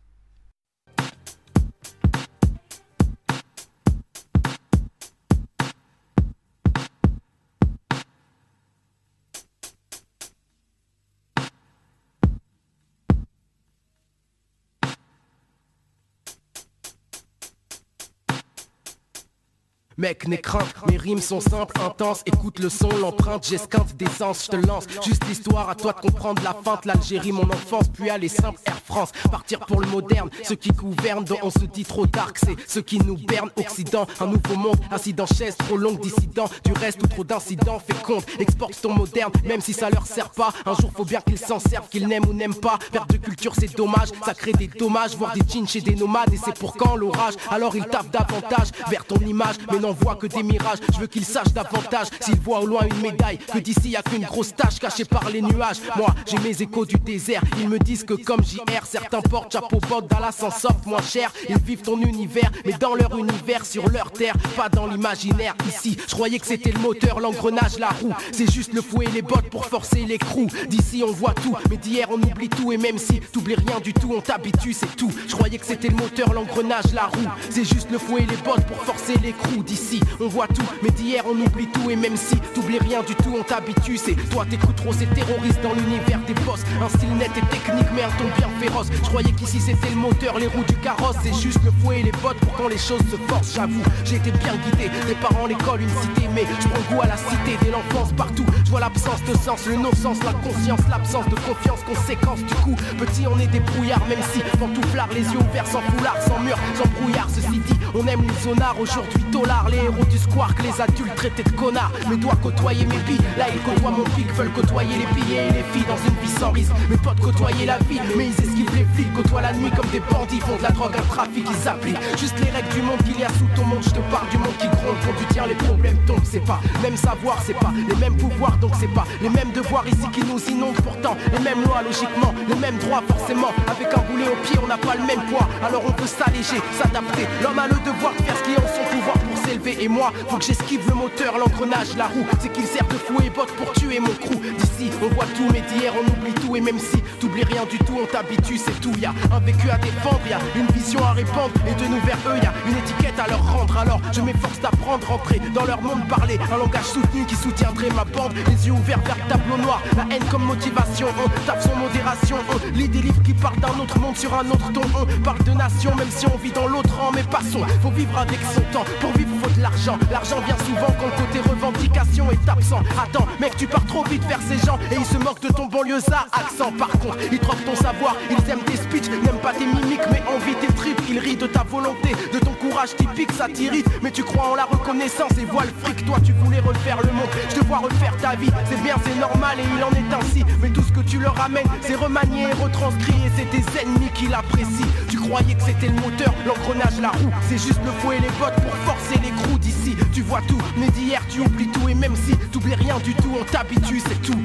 Mec, n'aie crainte, mes rimes sont simples, intenses. Écoute le son, l'empreinte, j'esquinte d'essence, je te lance. Juste l'histoire, à toi de comprendre la feinte. L'Algérie, mon enfance, puis aller simple, Air France. Partir pour le moderne, ceux qui gouvernent, dont on se dit trop dark, c'est ceux qui nous bernent. Occident, un nouveau monde, dans chaise, trop longue, dissident. Du reste ou trop d'incidents, fait compte. Exporte ton moderne, même si ça leur sert pas. Un jour, faut bien qu'ils s'en servent, qu'ils n'aiment ou n'aiment pas. Perte de culture, c'est dommage, ça crée des dommages, voir des jeans chez des nomades. Et c'est pour quand l'orage? Alors ils tapent davantage vers ton image, n'en voit que des mirages. Je veux qu'ils sachent davantage s'ils voient au loin une médaille. Que d'ici y a qu'une grosse tache cachée par les nuages. Moi, j'ai mes échos du désert. Ils me disent que comme JR, certains portent chapeau bot, Dallas s'en sortent moins cher. Ils vivent ton univers, mais dans leur univers, sur leur terre, pas dans l'imaginaire. Ici, je croyais que c'était le moteur, l'engrenage, la roue. C'est juste le fouet et les bottes pour forcer l'écrou. D'ici, on voit tout, mais d'hier, on oublie tout. Et même si t'oublies rien du tout, on t'habitue, c'est tout. Je croyais que c'était le moteur, l'engrenage, la roue. C'est juste le fouet et les bottes pour forcer l'écrou. D'ici, on voit tout, mais d'hier on oublie tout et même si t'oublies rien du tout, on t'habitue. C'est toi t'écoutes trop ces terroristes dans l'univers des boss. Un style net et technique, mais un ton bien féroce. Je croyais qu'ici c'était le moteur, les roues du carrosse. C'est juste le fouet et les bottes pour quand les choses se forcent. J'avoue, j'ai été bien guidé. Mes parents, l'école, une cité, mais je prends à la cité dès l'enfance partout. Je vois l'absence de sens, le non-sens, la conscience, l'absence de confiance, conséquence. Du coup, petit, on est des brouillards, même si pantouflard, les yeux ouverts, sans foulard, sans mur, sans brouillard. Ceci dit, on aime les zonards, aujourd'hui, les héros du square, que les adultes traités de connards. Mais dois côtoyer mes billes, là ils côtoient mon pic, veulent côtoyer les billets et les filles dans une vie sans risque. Mes potes côtoyer la vie, mais ils esquivent les flics, côtoient la nuit comme des bandits, font de la drogue, un trafic, ils s'appliquent. Juste les règles du monde qu'il y a sous ton monde, je te parle du monde qui gronde, quand tu tiens les problèmes tombent, c'est pas même savoir, c'est pas les mêmes pouvoirs, donc c'est pas les mêmes devoirs ici qui nous inondent pourtant, les mêmes lois logiquement, les mêmes droits forcément, avec un boulet au pied on n'a pas le même poids, alors on peut s'alléger, s'adapter, l'homme a le devoir de faire ce qui est en son pouvoir et moi, faut que j'esquive le moteur, l'engrenage, la roue, c'est qu'il sert de fou et botte pour tuer mon crew. D'ici, on voit tout, mais d'hier, on oublie tout. Et même si t'oublies rien du tout, on t'habitue, c'est tout. Y a un vécu à défendre, y a une vision à répandre. Et de nous vers eux, y a une étiquette à leur rendre. Alors, je m'efforce d'apprendre, rentrer dans leur monde, parler un langage soutenu qui soutiendrait ma bande. Les yeux ouverts vers le tableau noir, la haine comme motivation. On tape son modération, on lit des livres qui parlent d'un autre monde sur un autre ton. On parle de nation, même si on vit dans l'autre rang. Mais passons, faut vivre avec son temps. Pour vivre, de l'argent. L'argent vient souvent quand le côté revendication est absent. Attends, mec, tu pars trop vite vers ces gens et ils se moquent de ton banlieusard accent. Par contre, ils troquent ton savoir, ils aiment tes speeches, n'aiment pas tes mimiques, mais envie tes tripes. Ils rient de ta volonté, de ton courage typique, ça t'irrite. Mais tu crois en la reconnaissance et vois le fric. Toi, tu voulais refaire le monde, je te vois refaire ta vie. C'est bien, c'est normal et il en est ainsi. Mais tout ce que tu leur amènes, c'est remanié et retranscrit et c'est tes ennemis qui l'apprécient. Tu croyais que c'était le moteur, l'engrenage, la roue. C'est juste le fouet et les bottes pour forcer les crous d'ici. Tu vois tout, mais d'hier tu oublies tout et même si t'oublies rien du tout, on t'habitue, c'est tout.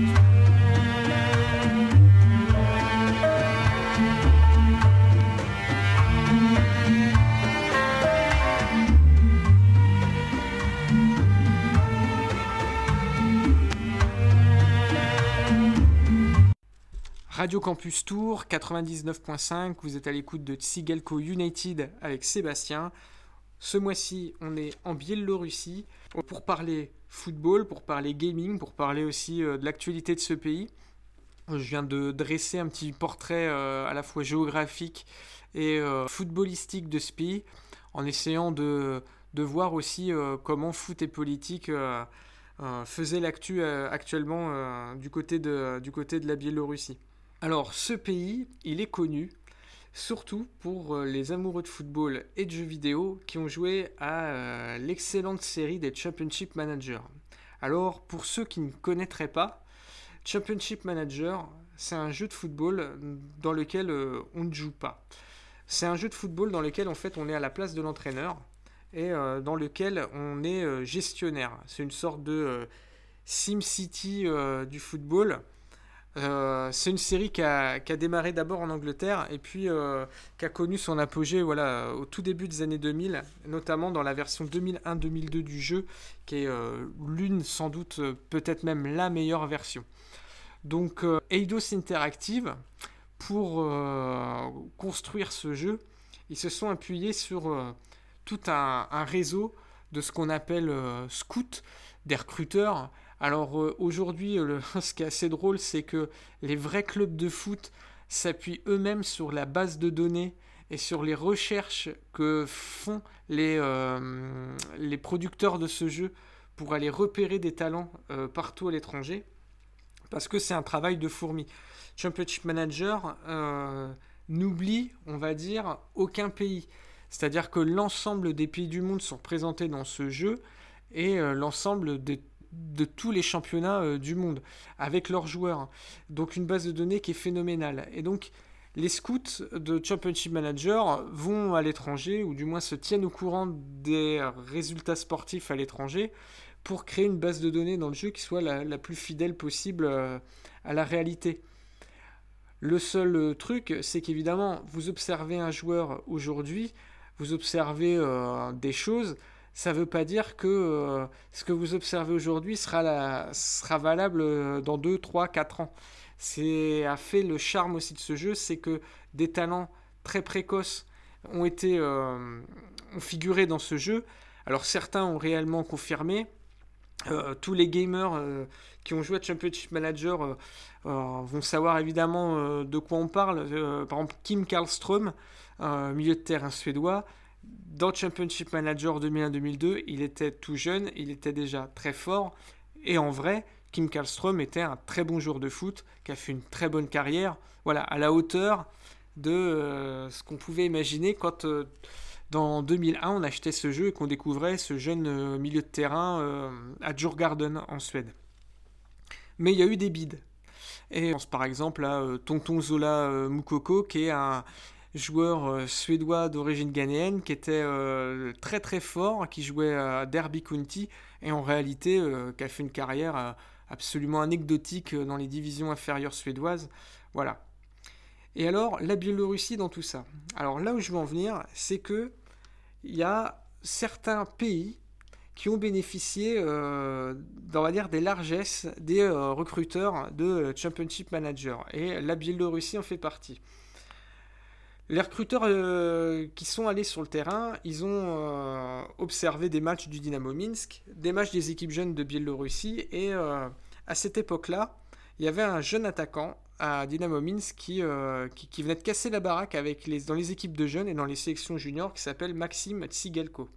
Radio Campus Tour 99.5, vous êtes à l'écoute de Tsigelco United avec Sébastien. Ce mois-ci, on est en Biélorussie pour parler football, pour parler gaming, pour parler aussi euh, de l'actualité de ce pays. Je viens de dresser un petit portrait euh, à la fois géographique et euh, footballistique de ce pays, en essayant de, de voir aussi comment foot et politique faisaient l'actu actuellement du, côté de, du côté de la Biélorussie. Alors, ce pays, il est connu surtout pour les amoureux de football et de jeux vidéo qui ont joué à l'excellente série des Championship Manager. Alors, pour ceux qui ne connaîtraient pas, Championship Manager, c'est un jeu de football dans lequel euh, on ne joue pas. C'est un jeu de football dans lequel en fait on est à la place de l'entraîneur et euh, dans lequel on est euh, gestionnaire. C'est une sorte de SimCity du football. C'est une série qui a, démarré d'abord en Angleterre et puis qui a connu son apogée voilà, au tout début des années 2000, notamment dans la version 2001-2002 du jeu, qui est l'une sans doute, peut-être même la meilleure version. Donc Eidos Interactive, pour construire ce jeu, ils se sont appuyés sur tout un, un, réseau de ce qu'on appelle scouts, des recruteurs. Alors aujourd'hui, ce qui est assez drôle, c'est que les vrais clubs de foot s'appuient eux-mêmes sur la base de données et sur les recherches que font les, les producteurs de ce jeu pour aller repérer des talents partout à l'étranger, parce que c'est un travail de fourmi. Championship Manager n'oublie, on va dire, aucun pays. C'est-à-dire que l'ensemble des pays du monde sont représentés dans ce jeu et euh, l'ensemble de, tous les championnats euh, du monde avec leurs joueurs. Donc une base de données qui est phénoménale. Et donc les scouts de Championship Manager vont à l'étranger ou du moins se tiennent au courant des résultats sportifs à l'étranger pour créer une base de données dans le jeu qui soit la, plus fidèle possible euh, à la réalité. Le seul truc, c'est qu'évidemment, vous observez un joueur aujourd'hui, vous observez euh, des choses, ça ne veut pas dire que euh, ce que vous observez aujourd'hui sera, valable euh, dans 2, 3, 4 ans. C'est a fait le charme aussi de ce jeu, c'est que des talents très précoces ont été ont figuré dans ce jeu. Alors certains ont réellement confirmé. tous les gamers qui ont joué à Championship Manager vont savoir évidemment de quoi on parle. par exemple, Kim Karlström, milieu de terrain suédois. Dans Championship Manager 2001-2002, il était tout jeune, il était déjà très fort. Et en vrai, Kim Karlström était un très bon joueur de foot, qui a fait une très bonne carrière, voilà, à la hauteur de euh, ce qu'on pouvait imaginer quand euh, dans 2001 on achetait ce jeu et qu'on découvrait ce jeune euh, milieu de terrain à Djurgården en Suède. Mais il y a eu des bides. Et on pense par exemple à Tonton Zola Mukoko, qui est un, joueur euh, suédois d'origine ghanéenne qui était euh, très très fort, qui jouait à Derby County et en réalité euh, qui a fait une carrière absolument anecdotique dans les divisions inférieures suédoises. Voilà. Et alors, la Biélorussie dans tout ça. Alors là où je veux en venir, c'est que il y a certains pays qui ont bénéficié, on va des largesses des recruteurs de Championship Manager. Et la Biélorussie en fait partie. Les recruteurs euh, qui sont allés sur le terrain, ils ont euh, observé des matchs du Dynamo Minsk, des matchs des équipes jeunes de Biélorussie, et euh, à cette époque-là, il y avait un jeune attaquant à Dynamo Minsk qui, qui, venait de casser la baraque avec les, dans les équipes de jeunes et dans les sélections juniors, qui s'appelle Maxime Tsigelko.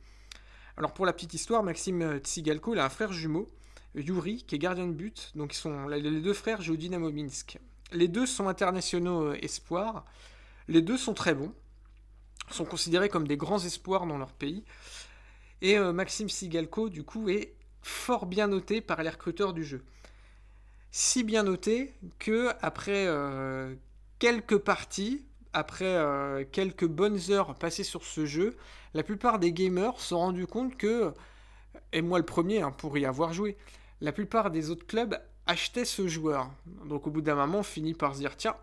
Alors pour la petite histoire, Maxime Tsigelko, il a un frère jumeau, Yuri, qui est gardien de but, donc ils sont, les deux frères jouent au Dynamo Minsk. Les deux sont internationaux espoirs. Les deux sont très bons, sont considérés comme des grands espoirs dans leur pays. Et euh, Maxime Sigalko, du coup, est fort bien noté par les recruteurs du jeu. Si bien noté que après euh, quelques parties, après euh, quelques bonnes heures passées sur ce jeu, la plupart des gamers se sont rendus compte que, et moi le premier hein, pour y avoir joué, la plupart des autres clubs achetaient ce joueur. Donc au bout d'un moment, on finit par se dire tiens,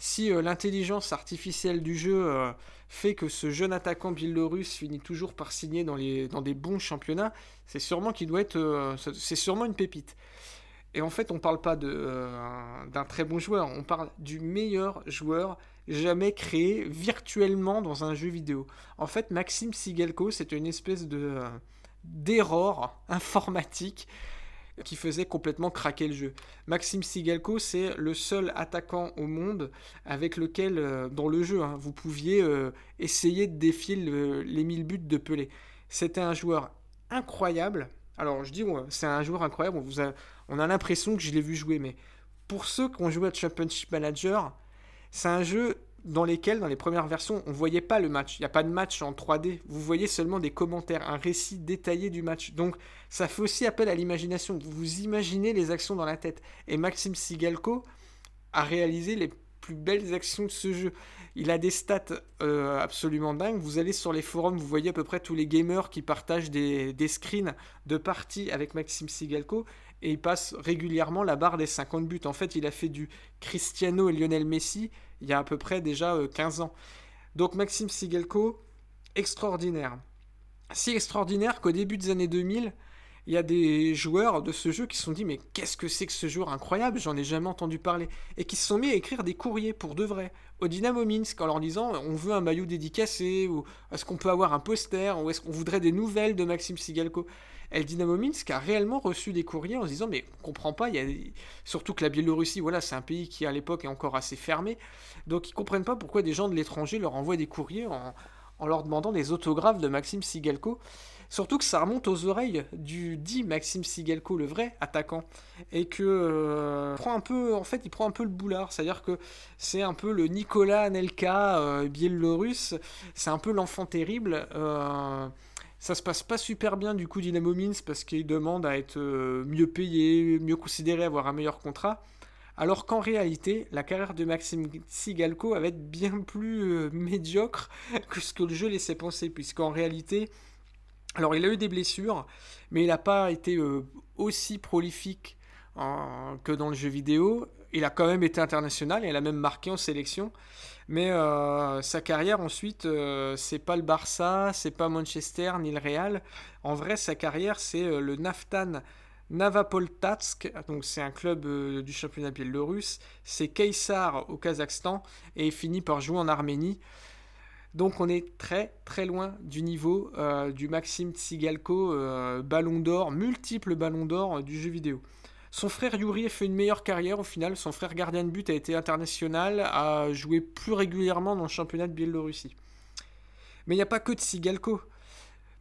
si euh, l'intelligence artificielle du jeu euh, fait que ce jeune attaquant biélorusse finit toujours par signer dans, les, dans des bons championnats, c'est sûrement qu'il doit être, euh, c'est sûrement une pépite. Et en fait, on ne parle pas d'un très bon joueur, on parle du meilleur joueur jamais créé virtuellement dans un jeu vidéo. En fait, Maxime Sigelko, c'est une espèce de d'erreur informatique qui faisait complètement craquer le jeu. Maxime Sigalko, c'est le seul attaquant au monde avec lequel, euh, dans le jeu, hein, vous pouviez euh, essayer de défier les 1000 buts de Pelé. C'était un joueur incroyable. Alors, je dis, c'est un joueur incroyable. On, a l'impression que je l'ai vu jouer, mais pour ceux qui ont joué à Championship Manager, c'est un jeu dans lesquels, dans les premières versions, on voyait pas le match. Il n'y a pas de match en 3D. Vous voyez seulement des commentaires, un récit détaillé du match. Donc, ça fait aussi appel à l'imagination. Vous imaginez les actions dans la tête. Et Maxime Sigalko a réalisé les plus belles actions de ce jeu. Il a des stats euh, absolument dingues. Vous allez sur les forums, vous voyez à peu près tous les gamers qui partagent des, des screens de parties avec Maxime Sigalko et il passe régulièrement la barre des 50 buts. En fait, il a fait du Cristiano et Lionel Messi il y a à peu près déjà 15 euh, ans. Donc Maxime Sigelko, extraordinaire. Si extraordinaire qu'au début des années 2000, il y a des joueurs de ce jeu qui se sont dit mais qu'est-ce que c'est que ce joueur incroyable, j'en ai jamais entendu parler, et qui se sont mis à écrire des courriers pour de vrai au Dynamo Minsk en leur disant on veut un maillot dédicacé, ou est-ce qu'on peut avoir un poster, ou est-ce qu'on voudrait des nouvelles de Maxime Sigalko. Et le Dynamo Minsk a réellement reçu des courriers en se disant mais on comprend pas, y a... surtout que la Biélorussie, voilà, c'est un pays qui à l'époque est encore assez fermé, donc ils comprennent pas pourquoi des gens de l'étranger leur envoient des courriers en, leur demandant des autographes de Maxime Sigalko. Surtout que ça remonte aux oreilles du dit Maxime Sigalko, le vrai attaquant, et que euh, prend un peu, en fait, il prend un peu le boulard, c'est-à-dire que c'est un peu le Nicolas Anelka euh, biélorusse, c'est un peu l'enfant terrible. Euh, ça se passe pas super bien du coup Dynamo Minsk parce qu'il demande à être mieux payé, mieux considéré, avoir un meilleur contrat. Alors qu'en réalité, la carrière de Maxime Sigalko va être bien plus médiocre que ce que le jeu laissait penser, puisqu'en réalité, alors il a eu des blessures, mais il n'a pas été euh, aussi prolifique que dans le jeu vidéo. Il a quand même été international, il a même marqué en sélection. Mais euh, sa carrière ensuite, euh, c'est pas le Barça, c'est pas Manchester ni le Real. En vrai, sa carrière, c'est le Naftan Navapoltatsk, donc c'est un club du championnat biélorusse. C'est Kaysar au Kazakhstan et il finit par jouer en Arménie. Donc on est très très loin du niveau euh, du Maxime Tsigalko, euh, ballon d'or, multiple ballon d'or euh, du jeu vidéo. Son frère Yuri a fait une meilleure carrière au final, son frère gardien de but a été international, a joué plus régulièrement dans le championnat de Biélorussie. Mais il n'y a pas que Tsigalko.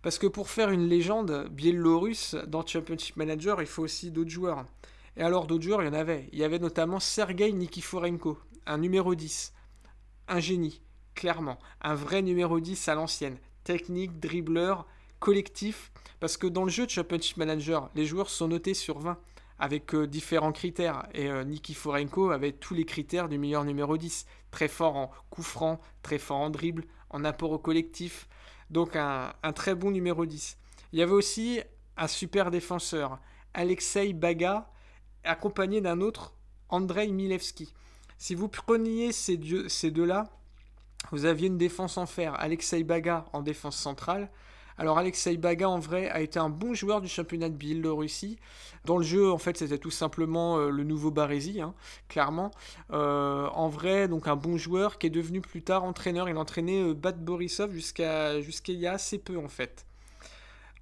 Parce que pour faire une légende biélorusse dans Championship Manager, il faut aussi d'autres joueurs. Et alors d'autres joueurs, il y en avait. Il y avait notamment Sergei Nikiforenko, un numéro 10, un génie clairement. Un vrai numéro 10 à l'ancienne. Technique, dribbleur, collectif. Parce que dans le jeu de Championship Manager, les joueurs sont notés sur 20 avec euh, différents critères. Et euh, Niki Forenko avait tous les critères du meilleur numéro 10. Très fort en coup franc, très fort en dribble, en apport au collectif. Donc un, un, très bon numéro 10. Il y avait aussi un super défenseur, Alexei Baga, accompagné d'un autre, Andrei Milevski. Si vous preniez ces deux-là, vous aviez une défense en fer, Alexei Baga en défense centrale. Alors Alexei Baga en vrai a été un bon joueur du championnat de Biélorussie. Dans le jeu, en fait, c'était tout simplement euh, le nouveau Barési, hein, clairement. Euh, en vrai, donc un bon joueur qui est devenu plus tard entraîneur. Il entraînait euh, Bat Borisov jusqu'à jusqu'à il y a assez peu en fait.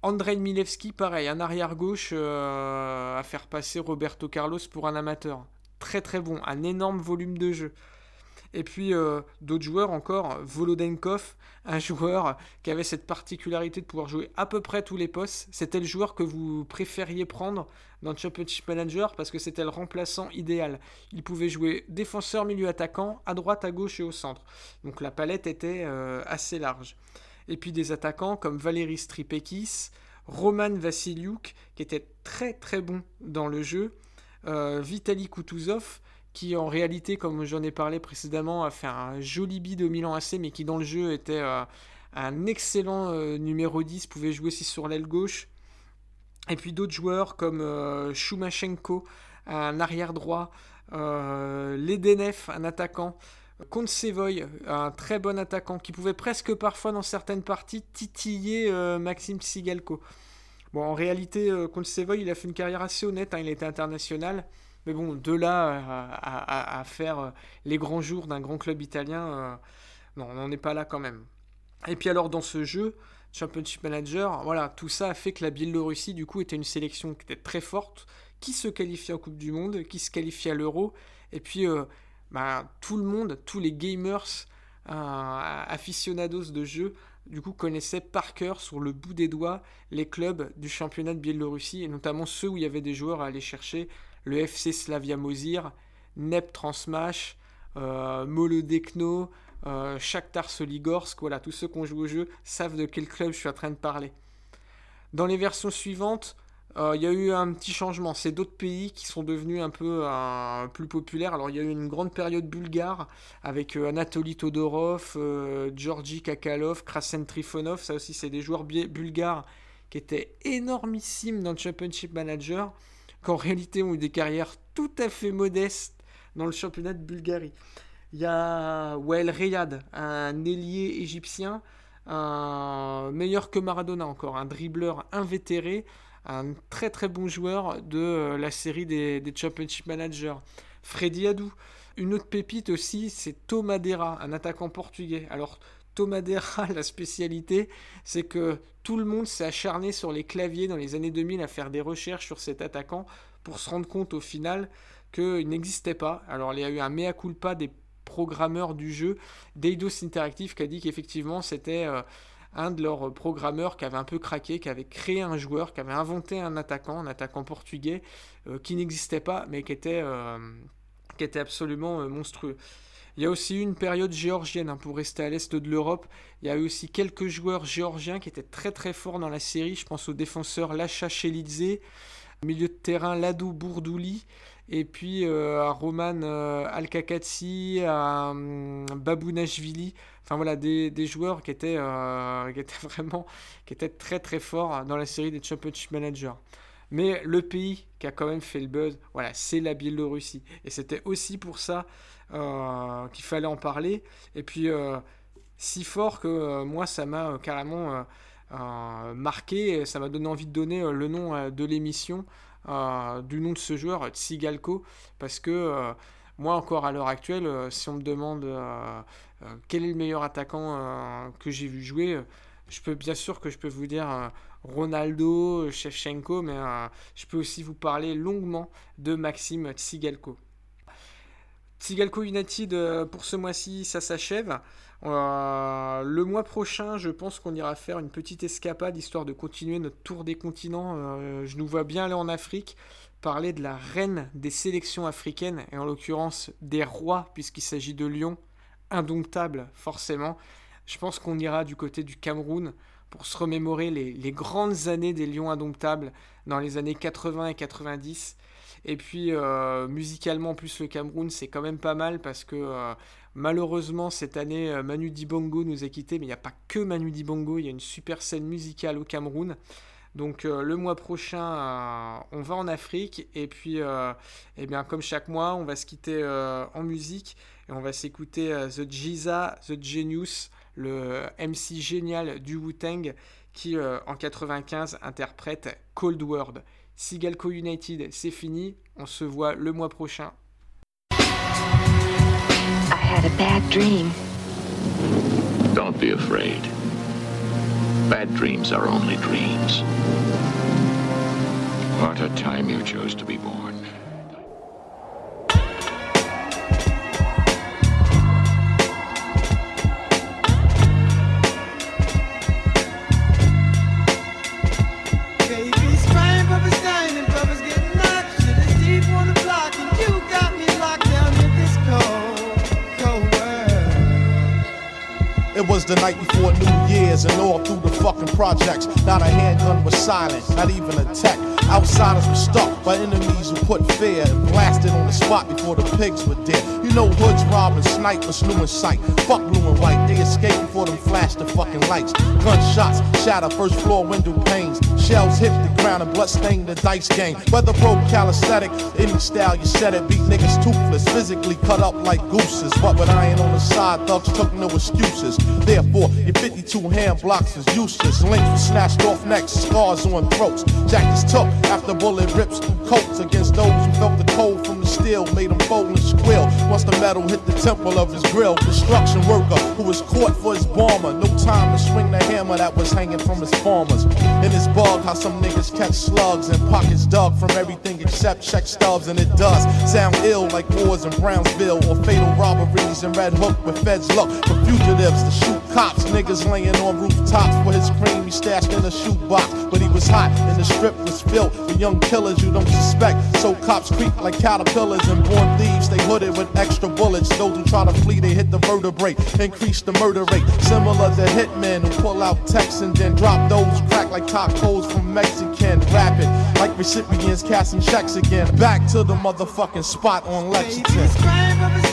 Andrei Milevski, pareil, un arrière gauche à faire passer Roberto Carlos pour un amateur. Très très bon, un énorme volume de jeu. Et puis euh, d'autres joueurs encore, Volodenkov, un joueur qui avait cette particularité de pouvoir jouer à peu près tous les postes. C'était le joueur que vous préfériez prendre dans Championship Manager parce que c'était le remplaçant idéal. Il pouvait jouer défenseur, milieu attaquant, à droite, à gauche et au centre. Donc la palette était euh, assez large. Et puis des attaquants comme Valéry Stripekis, Roman Vassiliuk, qui était très très bon dans le jeu, euh, Vitaly Kutuzov, qui en réalité, comme j'en ai parlé précédemment, a fait un joli bid au Milan AC, mais qui dans le jeu était euh, un excellent euh, numéro 10, pouvait jouer aussi sur l'aile gauche. Et puis d'autres joueurs comme euh, un arrière droit, Ledenev, un attaquant, Kontsevoy, un très bon attaquant, qui pouvait presque parfois dans certaines parties titiller Maxime Sigalko. Bon, en réalité, Kontsevoy, il a fait une carrière assez honnête, hein, il était international. Mais bon, de là à, faire euh, les grands jours d'un grand club italien, euh, non, on n'en est pas là quand même. Et puis alors dans ce jeu, Championship Manager, voilà, tout ça a fait que la Biélorussie, du coup, était une sélection qui était très forte, qui se qualifiait en Coupe du Monde, qui se qualifiait à l'Euro, et puis euh, bah, tout le monde, tous les gamers, aficionados de jeux, du coup, connaissaient par cœur, sur le bout des doigts, les clubs du championnat de Biélorussie, et notamment ceux où il y avait des joueurs à aller chercher, le FC Slavia Mozir, Nep Transmash, euh, Molodekno, euh, Soligorsk, voilà, tous ceux qui ont joué au jeu savent de quel club je suis en train de parler. Dans les versions suivantes, euh, il y a eu un petit changement. C'est d'autres pays qui sont devenus un peu plus populaires. Alors il y a eu une grande période bulgare avec Anatoly Todorov, Georgi Kakalov, Krasen Trifonov. Ça aussi, c'est des joueurs bulgares qui étaient énormissimes dans le Championship Manager qu'en réalité ont eu des carrières tout à fait modestes dans le championnat de Bulgarie. Il y a Wael Reyad, un ailier égyptien, meilleur que Maradona encore, un dribbleur invétéré, un très très bon joueur de la série des, Championship Managers. Freddy Adou. Une autre pépite aussi, c'est Tomadera, un attaquant portugais. Alors, Tomadera, la spécialité, c'est que tout le monde s'est acharné sur les claviers dans les années 2000 à faire des recherches sur cet attaquant pour se rendre compte au final qu'il n'existait pas. Alors, il y a eu un mea culpa des programmeurs du jeu, Deidos Interactive, qui a dit qu'effectivement, c'était. Euh, un de leurs programmeurs qui avait un peu craqué, qui avait créé un joueur, qui avait inventé un attaquant, un attaquant portugais, euh, qui n'existait pas, mais qui était, euh, absolument monstrueux. Il y a aussi eu une période géorgienne, hein, pour rester à l'est de l'Europe. Il y a eu aussi quelques joueurs géorgiens qui étaient très très forts dans la série. Je pense au défenseur Lacha Chelidze, milieu de terrain Ladou Bourdouli, et puis euh, à Roman euh, Alkakatsi, à euh, Babounashvili. Enfin voilà, des, joueurs qui étaient, qui étaient vraiment qui étaient très très forts dans la série des Championship Managers. Mais le pays qui a quand même fait le buzz, voilà, c'est la Biélorussie. Et c'était aussi pour ça euh, qu'il fallait en parler. Et puis, euh, si fort que euh, moi, ça m'a carrément marqué, ça m'a donné envie de donner le nom de l'émission, du nom de ce joueur, Tsigalko, parce que moi, encore à l'heure actuelle, si on me demande quel est le meilleur attaquant que j'ai vu jouer, je peux bien sûr que je peux vous dire Ronaldo, Shevchenko, mais euh, je peux aussi vous parler longuement de Maxime Tsigalko. Tsigalko United euh, pour ce mois-ci, ça s'achève. Euh, le mois prochain, je pense qu'on ira faire une petite escapade histoire de continuer notre tour des continents. je nous vois bien aller en Afrique, parler de la reine des sélections africaines, et en l'occurrence des rois, puisqu'il s'agit de Lyon, indomptable forcément. Je pense qu'on ira du côté du Cameroun pour se remémorer les, grandes années des Lions Indomptables dans les années 80 et 90. Et puis euh, musicalement, en plus le Cameroun, c'est quand même pas mal parce que euh, malheureusement cette année, euh, Manu Dibongo nous a quittés, mais il n'y a pas que Manu Dibongo, il y a une super scène musicale au Cameroun. Donc le mois prochain, on va en Afrique et puis, eh bien, comme chaque mois, on va se quitter en musique et on va s'écouter The Giza, The Genius, le MC génial du Wu-Tang qui euh, en 95 interprète Cold World. Sigalco United, c'est fini, on se voit le mois prochain. I had a bad dream. Don't be afraid. Bad dreams are only dreams. What a time you chose to be born. The night before New Year's and all through the fucking projects. Not a handgun was silent, not even a tech. Outsiders were stuck by enemies who put fear and blasted on the spot before the pigs were dead. You know hoods robbing, snipers new in sight. Fuck blue and white, they escaped before them flash the fucking lights. Gunshots shatter first floor window panes. Shells hit the ground and blood stain the dice game. Whether pro calisthenic, any style you said it, beat niggas toothless, physically cut up like gooses. But with iron on the side, thugs took no excuses. Therefore, your 52 hand blocks is useless. Links were snatched off necks, scars on throats. Jackets took after bullet rips through coats against those who felt the cold from the steel, made them fold and squeal. Once the metal hit the temple of his grill, construction worker who was caught for his bomber. No time to swing the hammer that was hanging from his farmers. In his bug, how some niggas catch slugs and pockets dug from everything except check stubs, and it does sound ill like wars in Brownsville or fatal robberies in Red Hook with feds look for fugitives to shoot cops. Niggas laying on rooftops for his cream he stashed in a shoebox, but he was hot and the strip was filled with young killers you don't suspect. So cops creep like caterpillars and born thieves. They hooded with extra bullets. Those who try to flee, they hit the vertebrae, increase the murder rate. Similar to hitmen who pull out texts and then drop those crack like tacos from Mexican. Rapid like recipients casting checks again. Back to the motherfucking spot on Lexington.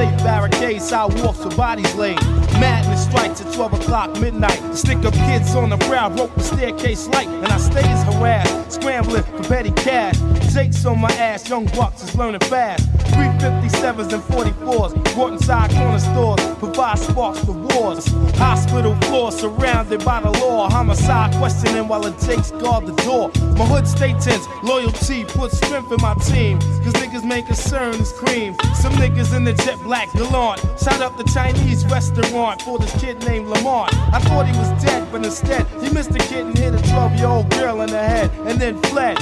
Tape barricades, sidewalks with bodies laid. Madness strikes at 12 o'clock midnight. Stick up kids on the ground, broke the staircase light, and I stay stays harassed. Scrambling for petty cash. Jakes on my ass, young bucks is learning fast. 357s and 44s, brought inside corner stores, provide sparks for wars. Hospital floor surrounded by the law. Homicide questioning while the Jakes guard the door. My hood stay tense, loyalty puts strength in my team. Cause niggas make concerns cream. Some niggas in the jet black gallant. Shot up the Chinese restaurant for this kid named Lamont. I thought he was dead, but instead he missed a kid and hit a 12 year old girl in the head and then fled.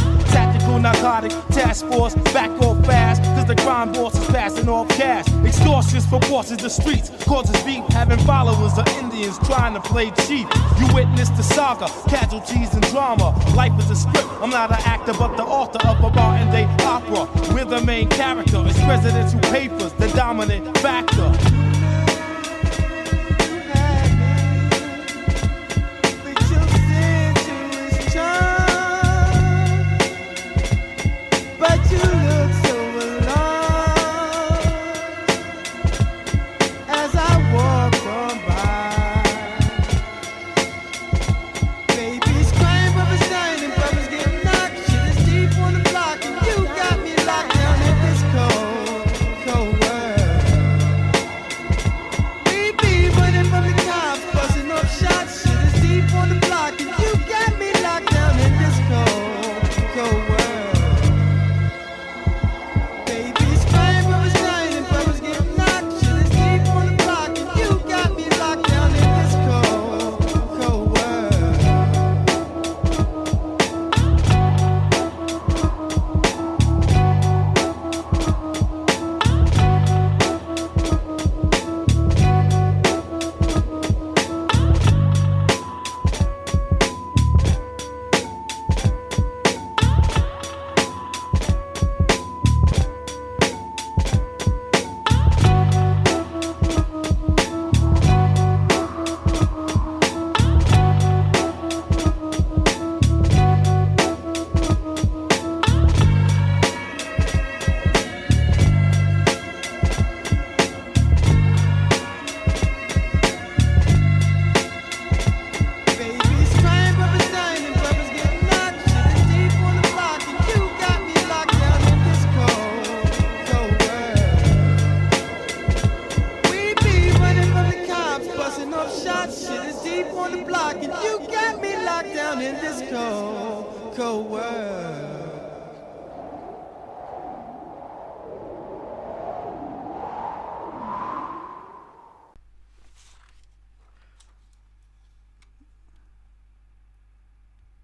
Narcotic task force, back off fast. Cause the crime boss is passing off cash. Extortions for bosses, the streets causes beef. Having followers of Indians trying to play cheap. You witness the saga, casualties and drama. Life is a script. I'm not an actor, but the author of a Martin Day opera. We're the main character. It's presidential papers, the dominant factor.